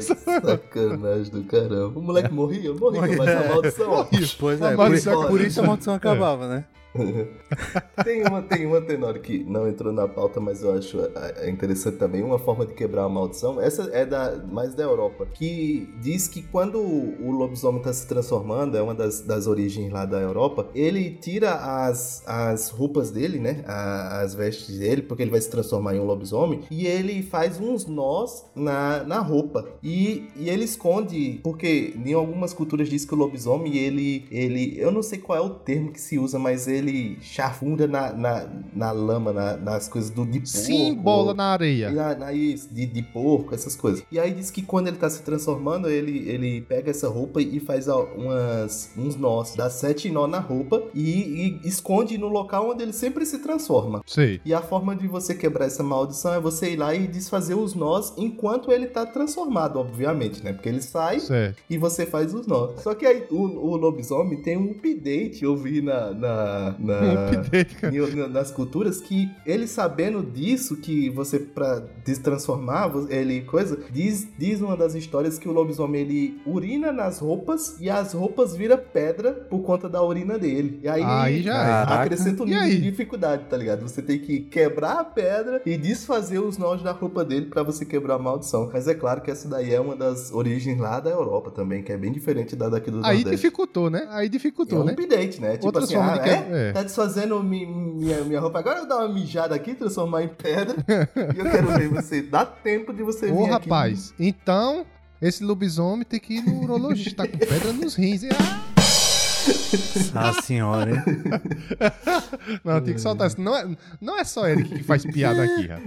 Sacanagem do caramba. O moleque morria, morria, mas a maldição. Pois A é, por, maldição isso- por isso a maldição acabava, né? Tem uma, tem uma Tenório que não entrou na pauta, mas eu acho é, é interessante também. Uma forma de quebrar a maldição, essa é da, mais da Europa, que diz que quando o lobisomem está se transformando, é uma das, das origens lá da Europa, ele tira as, as roupas dele, né? as vestes dele, porque ele vai se transformar em um lobisomem, e ele faz uns nós na, na roupa. E, e ele esconde, porque em algumas culturas diz que o lobisomem, ele, ele. Eu não sei qual é o termo que se usa, mas ele chafunda na, na, na lama, na- nas coisas do de porco. Sim, bola na areia. na, na- isso, de, de porco, essas coisas. E aí diz que quando ele tá se transformando, ele, ele pega essa roupa e faz umas, uns nós, dá sete nó na roupa e, e esconde no local onde ele sempre se transforma. Sei. E a forma de você quebrar essa maldição é você ir lá e desfazer os nós enquanto ele tá transformado, obviamente, né? Porque ele sai Certo. e você faz os nós. Só que aí o, o lobisomem tem um update, eu vi na. na, na- Um em- na- nas culturas que ele sabendo disso, que você pra destransformar ele coisa, diz, diz uma das histórias que o lobisomem ele urina nas roupas e as roupas vira pedra por conta da urina dele. E aí, Aí já é. Acrescenta um nível de dificuldade, tá ligado? Você tem que quebrar a pedra e desfazer os nós da roupa dele pra você quebrar a maldição. Mas é claro que essa daí é uma das origens lá da Europa também, que é bem diferente da daqui do Aí Nordeste. dificultou, né? Aí É dificultou, um né? update, né? Tipo Outras assim, ah, de é? É. Tá desfazendo mi- minha, minha roupa. Agora eu dar uma mijada aqui, transformar em pedra. e eu quero ver você. Dá tempo de você Ô, vir aqui. rapaz, então esse lobisomem tem que ir no urologista, tá com pedra nos rins. hein? Ah, Ah, senhora, hein? Não, tem que soltar isso. Não é, não é só ele que faz piada aqui, cara.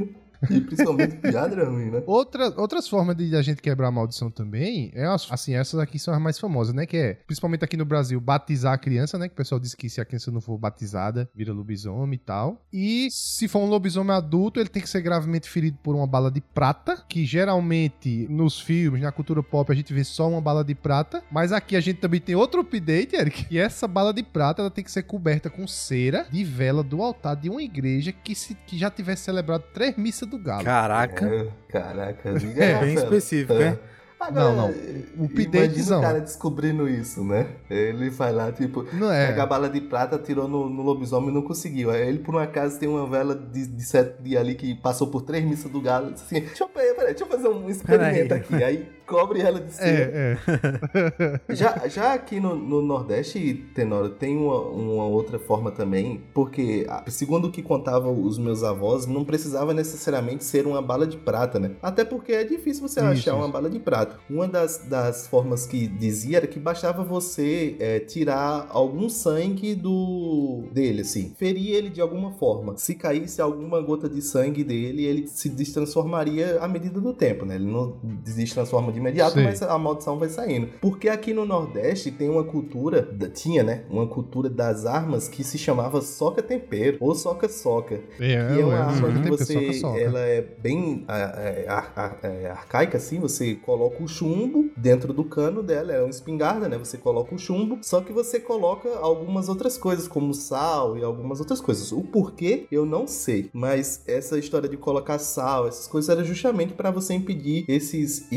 E principalmente piada é ruim, né? Outra, outras formas de a gente quebrar a maldição também, é as- assim, essas aqui são as mais famosas, né? Que é, principalmente aqui no Brasil, batizar a criança, né? Que o pessoal diz que se a criança não for batizada, vira lobisomem e tal. E se for um lobisomem adulto, ele tem que ser gravemente ferido por uma bala de prata, que geralmente nos filmes, na cultura pop, a gente vê só uma bala de prata. Mas aqui a gente também tem outro update, Eric. E essa bala de prata, ela tem que ser coberta com cera de vela do altar de uma igreja que, se, que já tivesse celebrado três missas do galo. Caraca. É, caraca, É, bem específico, É. hein? Agora, Não, não. O updatezão. o cara descobrindo isso, né? Ele vai lá, tipo, Não é? pega a bala de prata, tirou no, no lobisomem e não conseguiu. Aí ele, por um acaso, tem uma vela de, de sete dias ali que passou por três missas do galo. Assim, deixa eu, peraí, peraí, deixa eu fazer um experimento Peraí. aqui. Aí cobre ela de cera. É, é. Já, já aqui no, no Nordeste, Tenório, tem uma, uma outra forma também, porque, ah, segundo o que contavam os meus avós, não precisava necessariamente ser uma bala de prata, né? Até porque é difícil você Isso, achar uma isso. bala de prata. Uma das, das formas que dizia era que bastava você é, tirar algum sangue do dele, assim. Ferir ele de alguma forma. Se caísse alguma gota de sangue dele, ele se destransformaria à medida do tempo, né? Ele não destransforma de imediato, Sei. mas a maldição vai saindo. Porque aqui no Nordeste tem uma cultura, tinha, né? Uma cultura das armas que se chamava soca-tempero ou soca-soca. É, Que é uma é, arma soca que tempero, você, soca, soca. ela é bem ah, é, ar- ar- é, arcaica, assim, você coloca o chumbo dentro do cano dela, é uma espingarda, né? Você coloca o chumbo, só que você coloca algumas outras coisas, como sal e algumas outras coisas. O porquê, eu não sei, mas essa história de colocar sal, essas coisas, era justamente para você impedir esses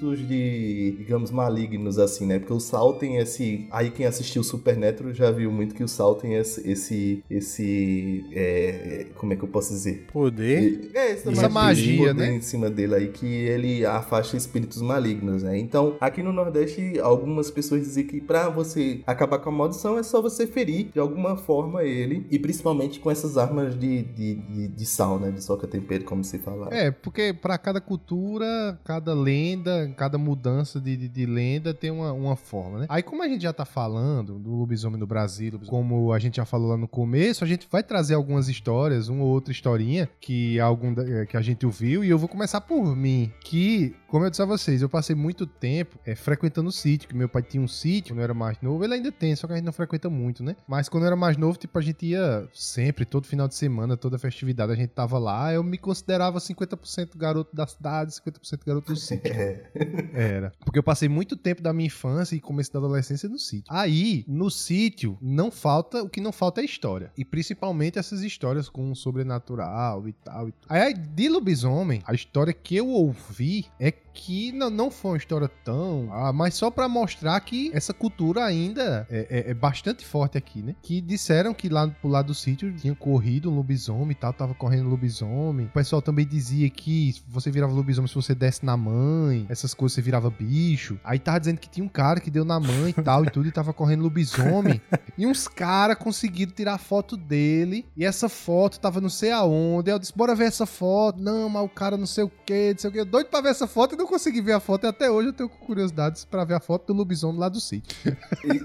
espíritos de, digamos, malignos, assim, né? Porque o sal tem esse... Aí quem assistiu Supernatural já viu muito que o sal tem esse... esse, esse é, como é que eu posso dizer? Poder. É, essa, Essa magia, poder né? em cima dele aí que ele afasta espíritos malignos, né? Então, aqui no Nordeste, algumas pessoas dizem que pra você acabar com a maldição é só você ferir de alguma forma ele, e principalmente com essas armas de, de, de, de sal, né? De soca tempero, como se fala. É, porque pra cada cultura, cada lenda, cada mudança de, de, de lenda tem uma, uma forma, né? Aí, como a gente já tá falando do lobisomem no Brasil, como a gente já falou lá no começo, a gente vai trazer algumas histórias, uma ou outra historinha que, algum, que a gente ouviu, e eu vou começar por mim, que, como eu disse a vocês, eu passei muito tempo eh, frequentando o sítio, que meu pai tinha um sítio quando eu era mais novo, ele ainda tem, só que a gente não frequenta muito, né? Mas quando eu era mais novo, tipo, a gente ia sempre, todo final de semana, toda festividade, a gente tava lá, eu me considerava 50% garoto da cidade, 50% garoto do sítio. É. Era. Porque eu passei muito tempo da minha infância e começo da adolescência no sítio. Aí, no sítio, não falta, o que não falta é história. E principalmente essas histórias com o sobrenatural e tal. E tal. Aí, de lobisomem, a história que eu ouvi é que não, não foi uma história tão. Ah, mas só pra mostrar que essa cultura ainda é, é- é bastante forte aqui, né? Que disseram que lá pro lado do sítio tinha corrido um lobisomem e tal, tava correndo lobisomem. O pessoal também dizia que você virava lobisomem se você desse na mãe, essas coisas você virava bicho. Aí tava dizendo que tinha um cara que deu na mãe e tal e tudo, e tava correndo lobisomem. e uns caras conseguiram tirar foto dele, e essa foto tava não sei aonde. Aí eu disse, bora ver essa foto. Não, mas o cara não sei o que, não sei o que. Doido pra ver essa foto não consegui ver a foto. E até hoje eu tenho curiosidades pra ver a foto do lobisomem lá do sítio.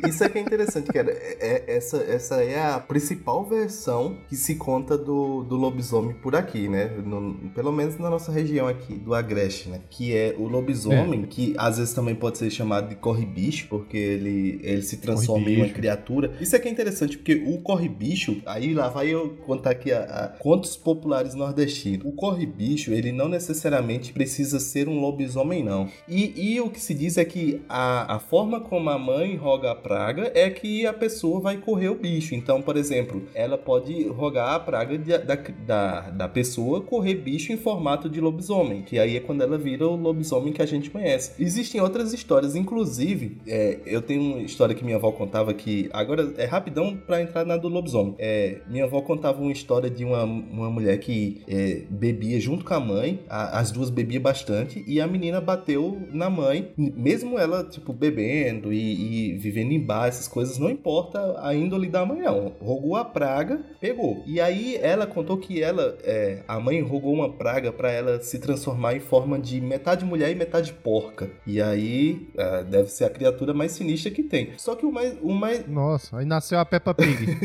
Isso é que é interessante, cara. É- é- essa, essa é a principal versão que se conta do, do lobisomem por aqui, né? No- pelo menos na nossa região aqui, do Agreste, né? Que é o lobisomem, que às vezes também pode ser chamado de corre-bicho, porque ele, ele se transforma em uma criatura. Isso é que é interessante, porque o corre-bicho, aí lá vai eu contar aqui a, a contos populares nordestinos. O corre-bicho, ele não necessariamente precisa ser um lobisomem, não. E, e o que se diz é que a, a forma como a mãe roga a praga é que a pessoa vai correr o bicho. Então, por exemplo, ela pode rogar a praga de- da, da, da pessoa correr bicho em formato de lobisomem, que aí é quando ela vira o lobisomem que a gente conhece. Existem outras histórias, inclusive, é, eu tenho uma história que minha avó contava que. Agora é rapidão pra entrar na do lobisomem. É, minha avó contava uma história de uma, uma mulher que é, bebia junto com a mãe, a- as duas bebiam bastante, e a menina bateu na mãe, mesmo ela, tipo, bebendo e, e vivendo em bar, essas coisas, não importa a índole da mãe, não. Rogou a praga, pegou. E aí ela contou que ela, é, a mãe rogou uma praga pra ela se transformar em forma de metade mulher e metade porca. E aí é, deve ser a criatura mais sinistra que tem. Só que o mais, o mais, Nossa, aí nasceu a Peppa Pig.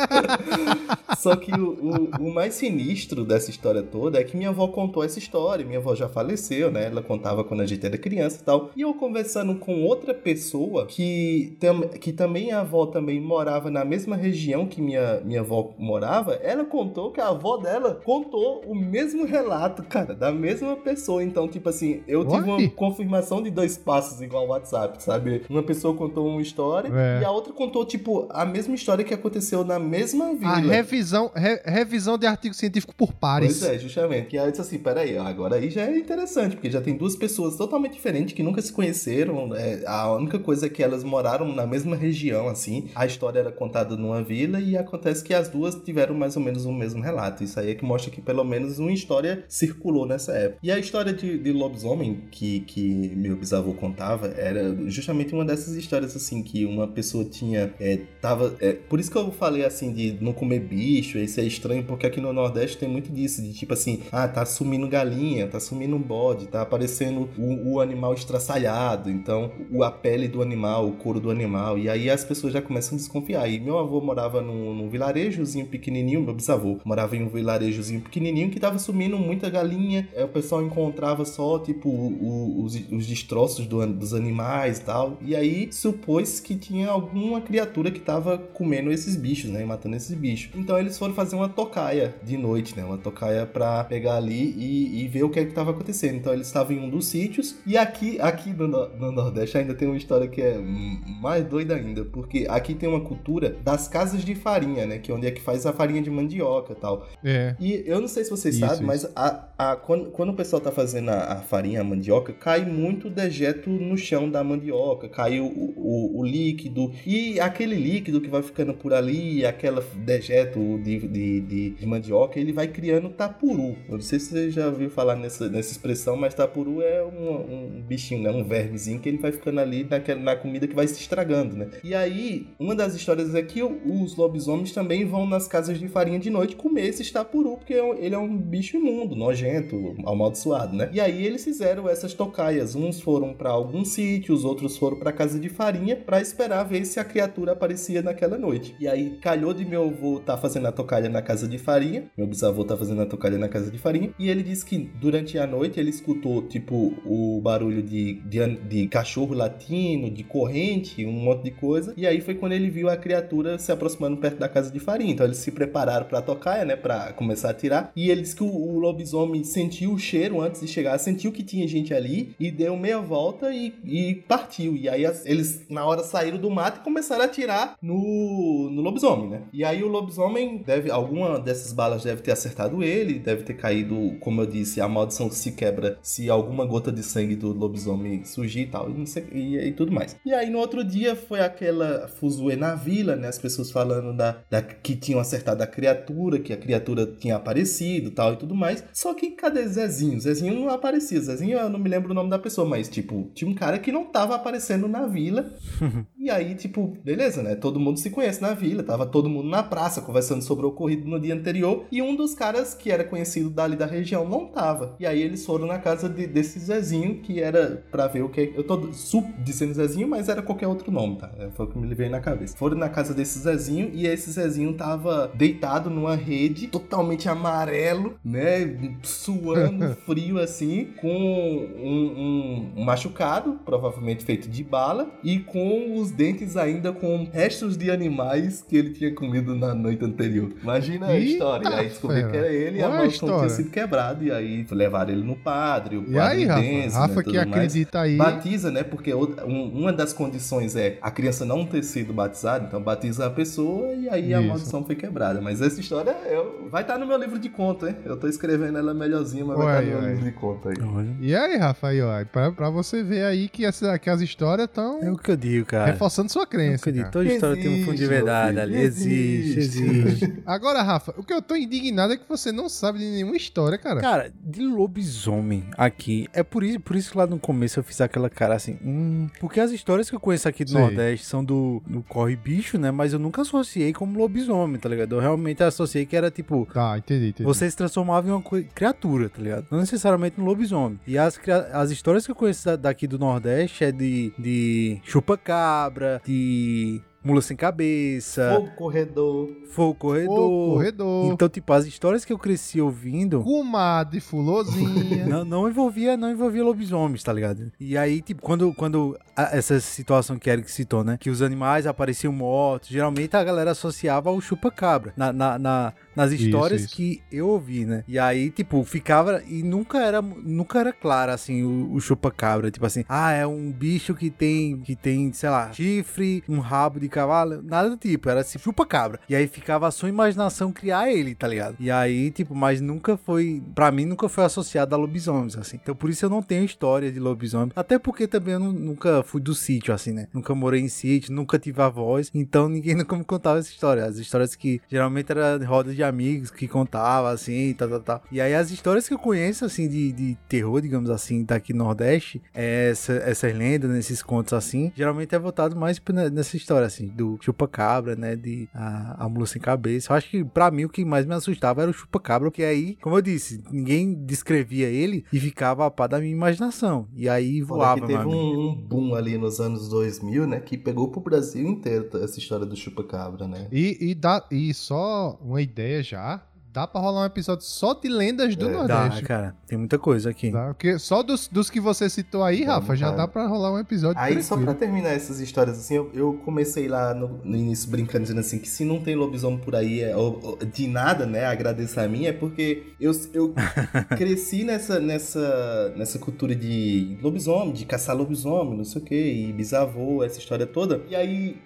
Só que o, o- o mais sinistro dessa história toda é que minha avó contou essa história. Minha avó já faleceu, né? Ela contava quando a gente era criança e tal. E eu conversando com outra pessoa que, tam, que também a avó também morava na mesma região que minha, minha avó morava, ela contou que a avó dela contou o mesmo relato, cara, da mesma pessoa. Então, tipo assim, eu tive Uai. uma confirmação de dois passos igual o WhatsApp, sabe? Uma pessoa contou uma história É. e a outra contou, tipo, a mesma história que aconteceu na mesma vila. A revisão, re- revisão de artigo científico por pares. Pois é, justamente. Que aí eu disse assim, peraí, agora aí já é interessante. Interessante, porque já tem duas pessoas totalmente diferentes que nunca se conheceram. É, a única coisa é que elas moraram na mesma região, assim. A história era contada numa vila e acontece que as duas tiveram mais ou menos o mesmo relato. Isso aí é que mostra que pelo menos uma história circulou nessa época. E a história de, de lobisomem que, que meu bisavô contava era justamente uma dessas histórias, assim, que uma pessoa tinha. É, tava. É, por isso que eu falei assim de não comer bicho, isso é estranho, porque aqui no Nordeste tem muito disso, de tipo assim, ah, tá sumindo galinha, tá sumindo um bode, tá aparecendo o, o animal estraçalhado, então o, a pele do animal, o couro do animal, e aí as pessoas já começam a desconfiar. E meu avô morava num, num vilarejozinho pequenininho, meu bisavô morava em um vilarejozinho pequenininho que tava sumindo muita galinha, aí o pessoal encontrava só, tipo, o, os, os destroços do, dos animais e tal, e aí supôs que tinha alguma criatura que tava comendo esses bichos, né, matando esses bichos. Então eles foram fazer uma tocaia de noite, né, uma tocaia pra pegar ali e, e ver o que é que tava acontecendo. Então eles estavam em um dos sítios, e aqui, aqui no, no Nordeste ainda tem uma história que é mais doida ainda, porque aqui tem uma cultura das casas de farinha, né, que é onde é que faz a farinha de mandioca e tal. É. E eu não sei se vocês Isso, sabem, isso. mas a, a, quando, quando o pessoal tá fazendo a, a farinha, a mandioca, cai muito dejeto no chão da mandioca, cai o, o, o líquido, e aquele líquido que vai ficando por ali, aquele dejeto de, de, de, de mandioca, ele vai criando tapuru. Eu não sei se você já ouviu falar nessa, nessa expressão, mas tapuru é um, um bichinho, né? um vermezinho que ele vai ficando ali naquela, na comida que vai se estragando, né? E aí, uma das histórias é que os lobisomens também vão nas casas de farinha de noite comer esse tapuru, porque é ele é um bicho imundo, nojento, amaldiçoado, né? E aí eles fizeram essas tocaias. Uns foram para alguns sítios, outros foram para casa de farinha para esperar ver se a criatura aparecia naquela noite. E aí calhou de meu avô tá fazendo a tocaia na casa de farinha, meu bisavô tá fazendo a tocaia na casa de farinha, e ele disse que durante a noite ele escutou tipo o barulho de, de, de cachorro latino, de corrente, um monte de coisa. E aí foi quando ele viu a criatura se aproximando perto da casa de farinha. Então eles se prepararam pra tocaia, né, Pra começar a atirar. E ele disse que o, o lobisomem sentiu o cheiro antes de chegar, sentiu que tinha gente ali e deu meia volta e, e partiu. E aí as- eles na hora saíram do mato e começaram a atirar no, no lobisomem, né? E aí o lobisomem deve alguma dessas balas deve ter acertado ele, deve ter caído, como eu disse, a maldição se quebra se alguma gota de sangue do lobisomem surgir e tal, e, e, e tudo mais. E aí no outro dia foi aquela fuzuê na vila, né? As pessoas falando da, da que tinham acertado a criatura, que a criatura tinha aparecido tal e tudo mais. Só que cadê Zezinho? Zezinho não aparecia. Zezinho eu não me lembro o nome da pessoa, mas tipo, tinha um cara que não tava aparecendo na vila. e aí, tipo, beleza, né? Todo mundo se conhece na vila, tava todo mundo na praça conversando sobre o ocorrido no dia anterior. E um dos caras que era conhecido dali da região não tava. E aí eles foram na casa de- desse Zezinho, que era pra ver o que. Eu tô su dizendo Zezinho, mas era qualquer outro nome, tá? Foi o que me veio na cabeça. Foram na casa desse Zezinho e esse Zezinho tava deitado numa rede, totalmente amarelo, né? Suando frio assim, com um, um machucado, provavelmente feito de bala, e com os dentes ainda com restos de animais que ele tinha comido na noite anterior. Imagina a Eita história. E aí descobriu que era ele e a maldição tinha sido quebrada. E aí levaram ele no padre, o E padre aí, Rafa? Rafa né, que tudo mais. acredita aí. Batiza, né? Porque um- uma das condições é a criança não ter sido batizada, então batiza a pessoa e aí a Isso. maldição foi quebrada. Mas essa história eu- vai estar no meu livro de conto, hein? Eu tô escrevendo ela melhorzinha, mas vai Uai, estar no meu livro de conto aí. Olha, E aí, Rafa, aí, ó, pra, pra você ver aí que, essa, que as histórias estão É o que eu digo, cara. reforçando sua É o crença. que eu digo. cara. Toda história tem um fundo de Existe, verdade ali. Existe, existe. existe. Agora, Rafa, o que eu tô indignado é que você não sabe de nenhuma história, cara. Cara, de lobisomem aqui, é por isso, por isso que lá no começo eu fiz aquela cara assim, hum, porque as histórias que eu conheço aqui do Sei. Nordeste são do, do corre bicho, né? Mas eu nunca associei como lobisomem, tá ligado? Eu realmente associei que era tipo, Tá, entendi, entendi. você se transformava em uma criatura, tá ligado? Não necessariamente um lobisomem. E as, as histórias que eu conheço da- daqui do Nordeste é de, de chupa-cabra, de mula sem cabeça, Fogo corredor. fogo corredor. Ô, corredor. Então, tipo, as histórias que eu cresci ouvindo. Comadre fulozinha. Não, não envolvia, não envolvia lobisomens, tá ligado? E aí, tipo, quando, quando a- essa situação que Eric citou, né? Que os animais apareciam mortos, geralmente a galera associava ao chupa-cabra na, na, na- nas Isso, histórias isso. que eu ouvi, né? E aí, tipo, ficava. E nunca era, nunca era claro, assim, o, o chupa-cabra. Tipo assim, ah, é um bicho que tem, que tem, sei lá, chifre, um rabo de ficava ah, nada do tipo, era assim, chupa-cabra. E aí ficava a sua imaginação criar ele, tá ligado? E aí, tipo, mas nunca foi, pra mim, nunca foi associado a lobisomens, assim. Então por isso eu não tenho história de lobisomem. Até porque também eu não, nunca fui do sítio, assim, né? Nunca morei em sítio, nunca tive avós. Então ninguém nunca me contava essa história. As histórias que geralmente era roda de amigos que contava, assim, tal, tal, tal. E aí as histórias que eu conheço, assim, de, de terror, digamos assim, daqui no Nordeste, é essa, essas lendas, nesses contos assim, geralmente é voltado mais nessa história, assim, do chupa-cabra, né? De a, a mula sem cabeça. Eu acho que pra mim o que mais me assustava era o chupa-cabra, porque aí, como eu disse, ninguém descrevia ele e ficava a par da minha imaginação. E aí voava, Olha, teve um, um, boom ali nos anos 2000, né? Que pegou pro Brasil inteiro essa história do chupa-cabra, né? E, e, dá, e só uma ideia já, Dá pra rolar um episódio só de lendas do é, Nordeste. Dá, cara. Tem muita coisa aqui. Dá, porque só dos, dos que você citou aí, Vamos, Rafa, já cara. dá pra rolar um episódio. Aí, tranquilo. só pra terminar essas histórias, assim, eu, eu comecei lá no, no, início brincando, dizendo assim, que se não tem lobisomem por aí, é, ou, ou, de nada, né, agradecer a mim, é porque eu, eu cresci nessa, nessa, nessa cultura de lobisomem, de caçar lobisomem, não sei o que, e bisavô, essa história toda. E aí,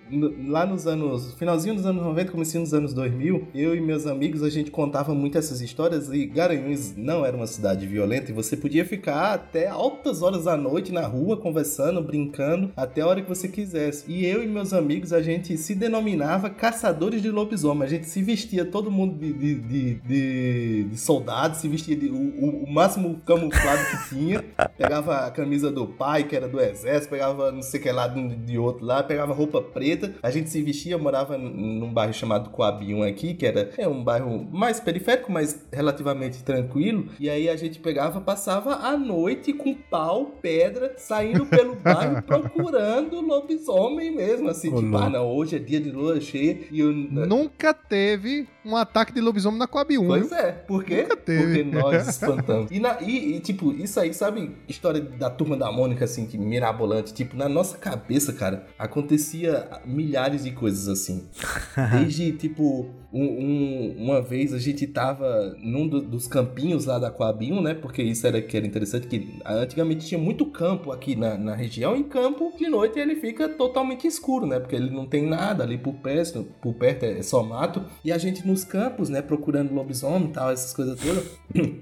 lá nos anos, finalzinho dos anos 90, comecei nos anos 2000, eu e meus amigos, a gente contava contava muito essas histórias e Garanhuns não era uma cidade violenta e você podia ficar até altas horas da noite na rua conversando, brincando, até a hora que você quisesse. E eu e meus amigos, a gente se denominava caçadores de lobisomem. A gente se vestia todo mundo de, de, de, de, de soldado, se vestia de, o, o, máximo camuflado que tinha. Pegava a camisa do pai, que era do exército, pegava não sei que lá de outro lá, pegava roupa preta. A gente se vestia, morava num bairro chamado Coabium aqui, que era é um bairro mais periférico, mas relativamente tranquilo. E aí a gente pegava, passava a noite com pau, pedra, saindo pelo bairro procurando lobisomem mesmo. Assim, Olá. tipo, ah, não, hoje é dia de lua cheia e eu... Nunca teve um ataque de lobisomem na Coab 1. Pois é, por quê? Nunca teve. Porque nós espantamos. E, na, e, e, tipo, isso aí, sabe, história da turma da Mônica, assim, que mirabolante. Tipo, na nossa cabeça, cara, acontecia milhares de coisas assim. Desde, tipo, um, um, uma vez a gente tava num do, dos campinhos lá da Coabinho, né? Porque isso era que era interessante, que antigamente tinha muito campo aqui na, na região, e campo de noite ele fica totalmente escuro, né? Porque ele não tem nada ali por perto, por perto é só mato. E a gente nos campos, né, procurando lobisomem e tal, essas coisas todas.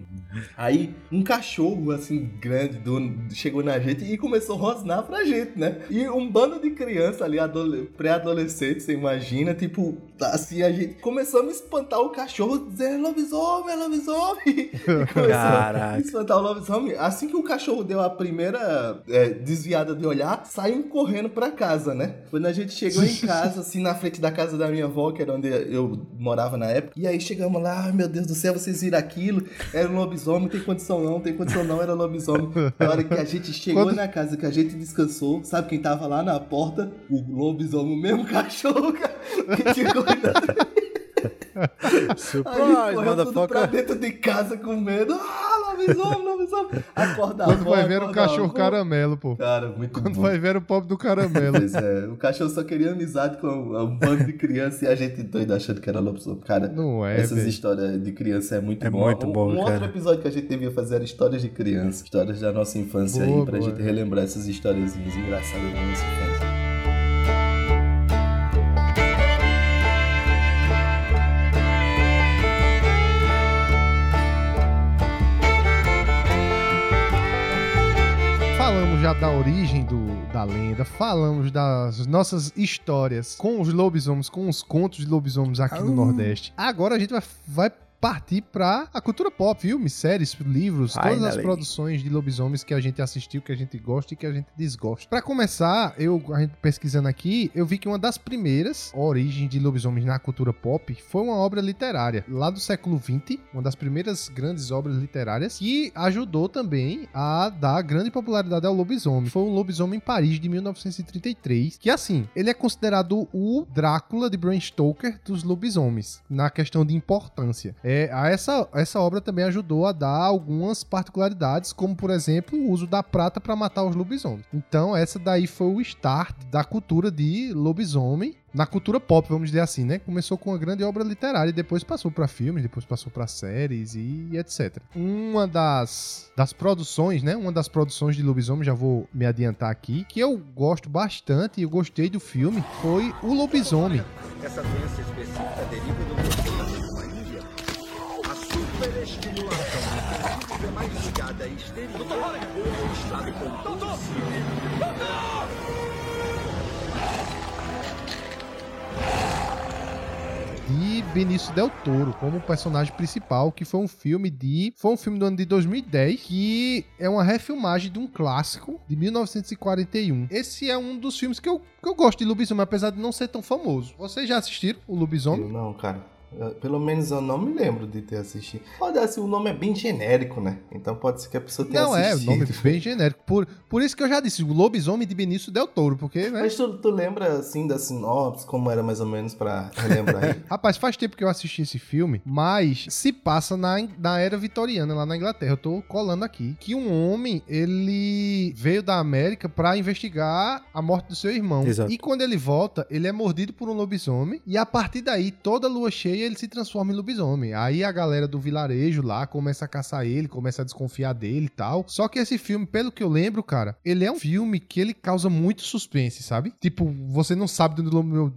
Aí um cachorro assim grande do, chegou na gente e começou a rosnar pra gente, né? E um bando de criança ali, pré-adolescentes, você imagina, tipo, assim, a gente começou a me espantar o cachorro dizendo lobisomem, lobisomem. Caraca. espantar o lobisomem. Assim que o cachorro deu a primeira é, desviada de olhar, saiu correndo pra casa, né? Quando a gente chegou em casa, assim, na frente da casa da minha avó, que era onde eu morava na época, e aí chegamos lá, ai meu Deus do céu, vocês viram aquilo? Era um lobisomem, tem condição não, tem condição não, era lobisomem. Na hora que a gente chegou Quando... na casa, que a gente descansou, sabe quem tava lá na porta? O lobisomem, o mesmo cachorro que tinha cuidado. Surprise, motherfucker. pra dentro de casa com medo. Ah, lobisomem, lobisomem. Acorda Quando vai ver o cachorro caramelo, pô. Cara, muito Quando bom. vai ver o pobre do caramelo. Pois é, o cachorro só queria amizade com um bando de criança e a gente doido achando que era lobisomem. Cara, não é, essas histórias de criança é muito é bom. muito bom, Um, um outro episódio que a gente devia fazer era histórias de criança, histórias da nossa infância boa, aí, pra boa, gente relembrar essas histórias engraçadas da nossa infância. Já da origem do, da lenda, falamos das nossas histórias com os lobisomens, com os contos de lobisomens aqui no Nordeste. Agora a gente vai, vai partir pra a cultura pop, filmes, séries, livros, todas as produções de lobisomens que a gente assistiu, que a gente gosta e que a gente desgosta. Para começar, eu a gente pesquisando aqui, eu vi que uma das primeiras origens de lobisomens na cultura pop foi uma obra literária lá do século XX, uma das primeiras grandes obras literárias que ajudou também a dar grande popularidade ao lobisomem. Foi o Lobisomem em Paris de 1933, que assim, ele é considerado o Drácula de Bram Stoker dos lobisomens na questão de importância. É é, essa, essa obra também ajudou a dar algumas particularidades, como por exemplo o uso da prata para matar os lobisomens. Então essa daí foi o start da cultura de lobisomem na cultura pop, vamos dizer assim, né? Começou com uma grande obra literária e depois passou para filmes, depois passou para séries e etc. Uma das, das produções, né? Uma das produções de Lobisomem, já vou me adiantar aqui, que eu gosto bastante e gostei do filme, foi O Lobisomem. Essa doença específica deriva do De Benício Del Toro como personagem principal, que foi um filme de. Foi um filme do ano de 2010, que é uma refilmagem de um clássico de 1941. Esse é um dos filmes que eu, que eu gosto de Lobisomem, apesar de não ser tão famoso. Vocês já assistiram o Lobisomem? Eu não, cara. Pelo menos eu não me lembro de ter assistido. Pode ser, o nome é bem genérico, né? Então pode ser que a pessoa tenha não, assistido. Não, é, o nome é bem genérico. Por, por isso que eu já disse, o lobisomem de Benício Del Toro, porque, né? Mas tu, tu lembra, assim, da sinopse, como era mais ou menos pra relembrar aí? Rapaz, faz tempo que eu assisti esse filme, mas se passa na, na era vitoriana, lá na Inglaterra. Eu tô colando aqui. Que um homem, ele veio da América pra investigar a morte do seu irmão. Exato. E quando ele volta, ele é mordido por um lobisomem. E a partir daí, toda lua cheia, ele se transforma em lobisomem. Aí a galera do vilarejo lá começa a caçar ele, começa a desconfiar dele e tal. Só que esse filme, pelo que eu lembro, cara, ele é um filme que ele causa muito suspense, sabe? Tipo, você não sabe de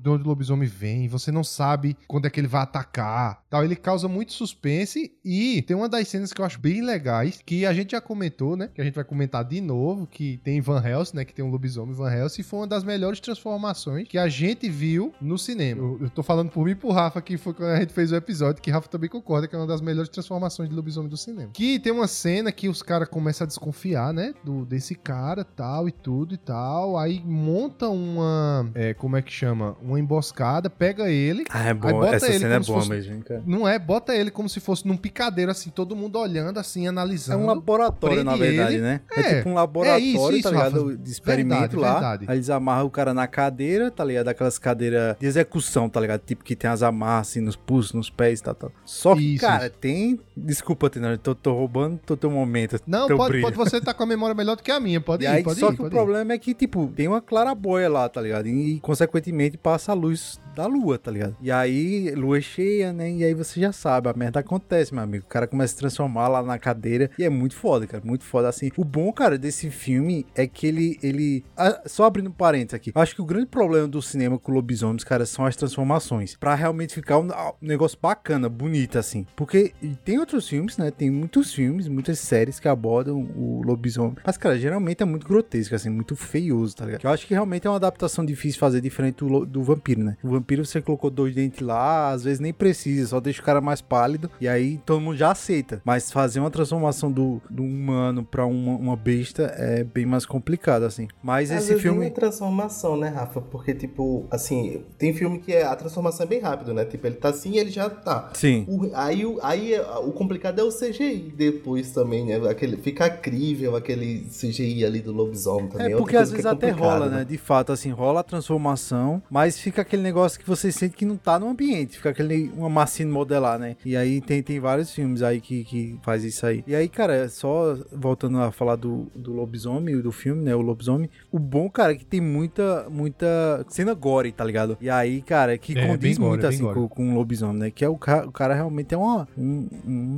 onde o lobisomem vem, você não sabe quando é que ele vai atacar, tal. Ele causa muito suspense e tem uma das cenas que eu acho bem legais, que a gente já comentou, né? Que a gente vai comentar de novo, que tem Van Helsing, né? Que tem um lobisomem Van Helsing, e foi uma das melhores transformações que a gente viu no cinema. Eu, eu tô falando por mim e por Rafa, que foi quando a gente fez o episódio episódio que Rafa também concorda que é uma das melhores transformações de lobisomem do cinema. Que tem uma cena que os caras começam a desconfiar, né? Do, desse cara, tal e tudo e tal. Aí monta uma. É, como é que chama? Uma emboscada, pega ele. Ah, é bom. Essa cena é boa fosse, mesmo, cara. Não é? Bota ele como se fosse num picadeiro, assim, todo mundo olhando, assim, analisando. É um laboratório, na verdade, ele. né? É, é, tipo um laboratório, é isso, isso, tá ligado? Rafa. De experimento verdade, lá. Verdade. Aí eles amarram o cara na cadeira, tá ligado? Aquelas cadeiras de execução, tá ligado? Tipo que tem as amarras assim nos pulsos, nos pés tal, tal. Só que, Isso. cara, tem. Desculpa, Tenor, tô, tô roubando tô teu momento. Não, pode, pode, você tá com a memória melhor do que a minha, pode e ir, aí, pode Só ir, que o problema ir. é que, tipo, tem uma clarabóia lá, tá ligado? E, consequentemente, passa a luz da lua, tá ligado? E aí, lua cheia, né? E aí você já sabe, a merda acontece, meu amigo. O cara começa a se transformar lá na cadeira e é muito foda, cara. Muito foda, assim. O bom, cara, desse filme é que ele. ele ah, só abrindo parênteses aqui. Acho que o grande problema do cinema com lobisomens, cara, são as transformações. Pra realmente ficar um, um negócio bacana, bonito, assim. Porque tem outros filmes, né? Tem muitos filmes, muitas séries que abordam o lobisomem. Mas, cara, geralmente é muito grotesco, assim, muito feioso, tá ligado? Eu acho que realmente é uma adaptação difícil fazer diferente do, do vampiro, né? O vampiro você colocou dois dentes lá, às vezes nem precisa, só deixa o cara mais pálido e aí todo mundo já aceita. Mas fazer uma transformação do, do humano pra uma, uma besta é bem mais complicado, assim. Mas às esse filme. Tem transformação, né, Rafa? Porque, tipo, assim, tem filme que é, a transformação é bem rápido, né? Tipo, ele tá assim ele já tá. Sim. O, aí aí o complicado é o CGI depois também, né? Aquele, fica crível aquele CGI ali do lobisomem também. É porque às vezes é até rola, né? né? De fato, assim, rola a transformação, mas fica aquele negócio que você sente que não tá no ambiente, fica aquele uma massinha modelar, né? E aí tem, tem vários filmes aí que, que faz isso aí. E aí, cara, só voltando a falar do, do lobisomem, do filme, né? O lobisomem, o bom, cara, é que tem muita, muita cena gore, tá ligado? E aí, cara, que é, condiz muito gore, assim com, com, o lobisomem, né? Que é o cara, o cara realmente é uma, um,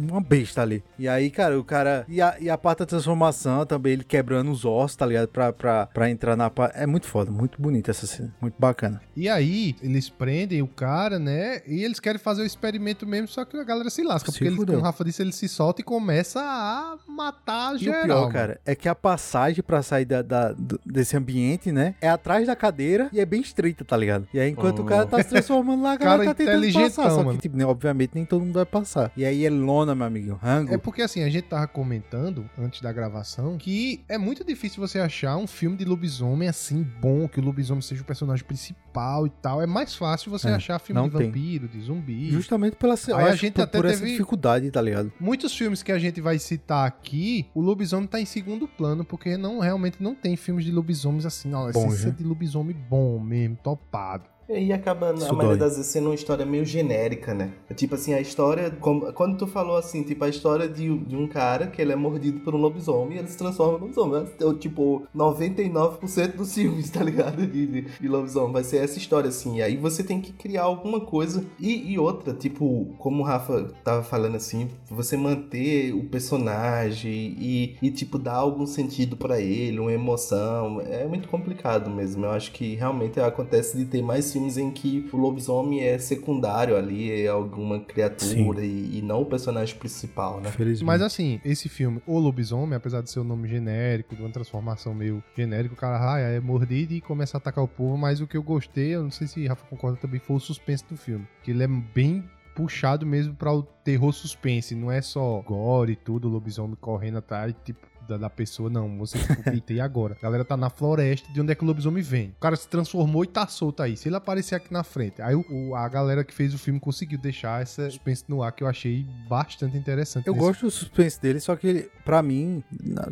uma besta ali. E aí, cara, o cara. E a, e a parte da transformação também, ele quebrando os ossos, tá ligado? Pra, pra, pra entrar na parte. É muito foda, muito bonita essa cena. Muito bacana. E aí, eles prendem o cara, né? E eles querem fazer o experimento mesmo, só que a galera se lasca. Se porque como o Rafa disse, ele se solta e começa a matar e geral. E o pior, cara, é que a passagem pra sair da, da, desse ambiente, né? É atrás da cadeira e é bem estreita, tá ligado? E aí, enquanto oh. o cara tá se transformando lá, a galera cara tá tentando passar. Só que, tipo, né, obviamente, nem todo mundo vai passar. E aí é lona, meu amigo. Rango. É porque, assim, a gente tava comentando, antes da gravação, que é muito difícil você achar um filme de lobisomem assim, bom, que o lobisomem seja o personagem principal e tal. É mais fácil você é, achar filme de vampiro, de zumbi. Justamente pela Aí a gente por, até por teve dificuldade, tá ligado? Muitos filmes que a gente vai citar aqui, o lobisomem tá em segundo plano, porque não realmente não tem filmes de lobisomens assim, ó, esse de lobisomem bom mesmo, topado. E acaba, na maioria das vezes, sendo uma história meio genérica, né? É tipo assim, a história. Como, quando tu falou assim, tipo, a história de, de um cara que ele é mordido por um lobisomem e ele se transforma em lobisomem. É, tipo, 99% dos filmes, tá ligado? De, de, de, lobisomem. Vai ser essa história, assim. E aí você tem que criar alguma coisa. E, e outra, tipo, como o Rafa tava falando assim, você manter o personagem e, e tipo, dar algum sentido para ele, uma emoção. É muito complicado mesmo. Eu acho que realmente acontece de ter mais filmes em que o lobisomem é secundário ali, é alguma criatura e, e, não o personagem principal, né? Mas assim, esse filme, O Lobisomem, apesar de ser um nome genérico, de uma transformação meio genérica, o cara ah, é mordido e começa a atacar o povo, mas o que eu gostei, eu não sei se Rafa concorda também, foi o suspense do filme. Que ele é bem puxado mesmo para o terror suspense, não é só gore e tudo, lobisomem correndo atrás, tipo, da, da pessoa, não. Você tipo, e agora. A galera tá na floresta, de onde é que o lobisomem vem? O cara se transformou e tá solto aí. Se ele aparecer aqui na frente. Aí o, a galera que fez o filme conseguiu deixar essa suspense no ar que eu achei bastante interessante. Eu gosto do suspense dele, só que ele, pra mim,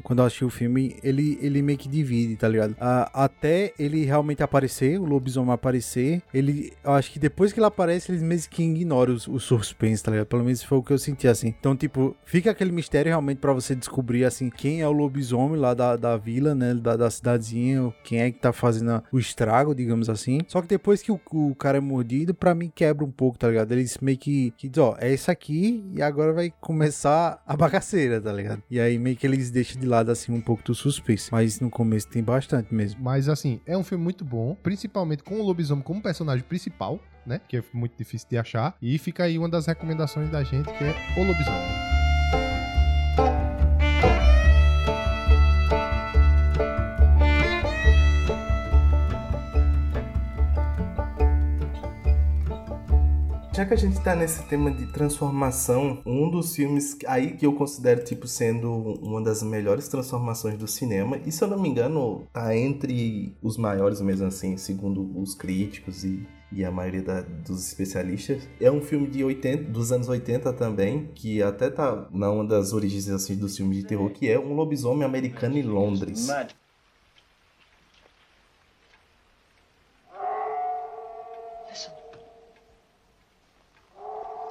quando eu assisti o filme, ele, ele meio que divide, tá ligado? até ele realmente aparecer, o lobisomem aparecer, ele, eu acho que depois que ele aparece, eles meio que ignoram o, o suspense, tá ligado? Pelo menos foi o que eu senti assim. Então, tipo, fica aquele mistério realmente para você descobrir, assim, quem é é o lobisomem lá da, da vila, né? Da, da cidadezinha, quem é que tá fazendo o estrago, digamos assim. Só que depois que o, o cara é mordido, pra mim quebra um pouco, tá ligado? Eles meio que, que diz, ó, é isso aqui e agora vai começar a bagaceira, tá ligado? E aí meio que eles deixam de lado, assim, um pouco do suspense. Mas no começo tem bastante mesmo. Mas, assim, é um filme muito bom, principalmente com o lobisomem como personagem principal, né? Que é muito difícil de achar. E fica aí uma das recomendações da gente, que é o lobisomem. Já que a gente tá nesse tema de transformação, um dos filmes aí que eu considero tipo sendo uma das melhores transformações do cinema, e se eu não me engano, tá entre os maiores mesmo assim, segundo os críticos e e a maioria da, dos especialistas. É um filme de 80, dos anos 80 também, que até tá na uma das origens assim, dos filmes de terror, que é um lobisomem americano em Londres.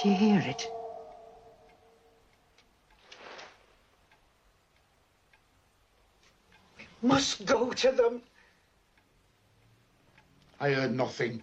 Do you hear it? We must go to them. I heard nothing.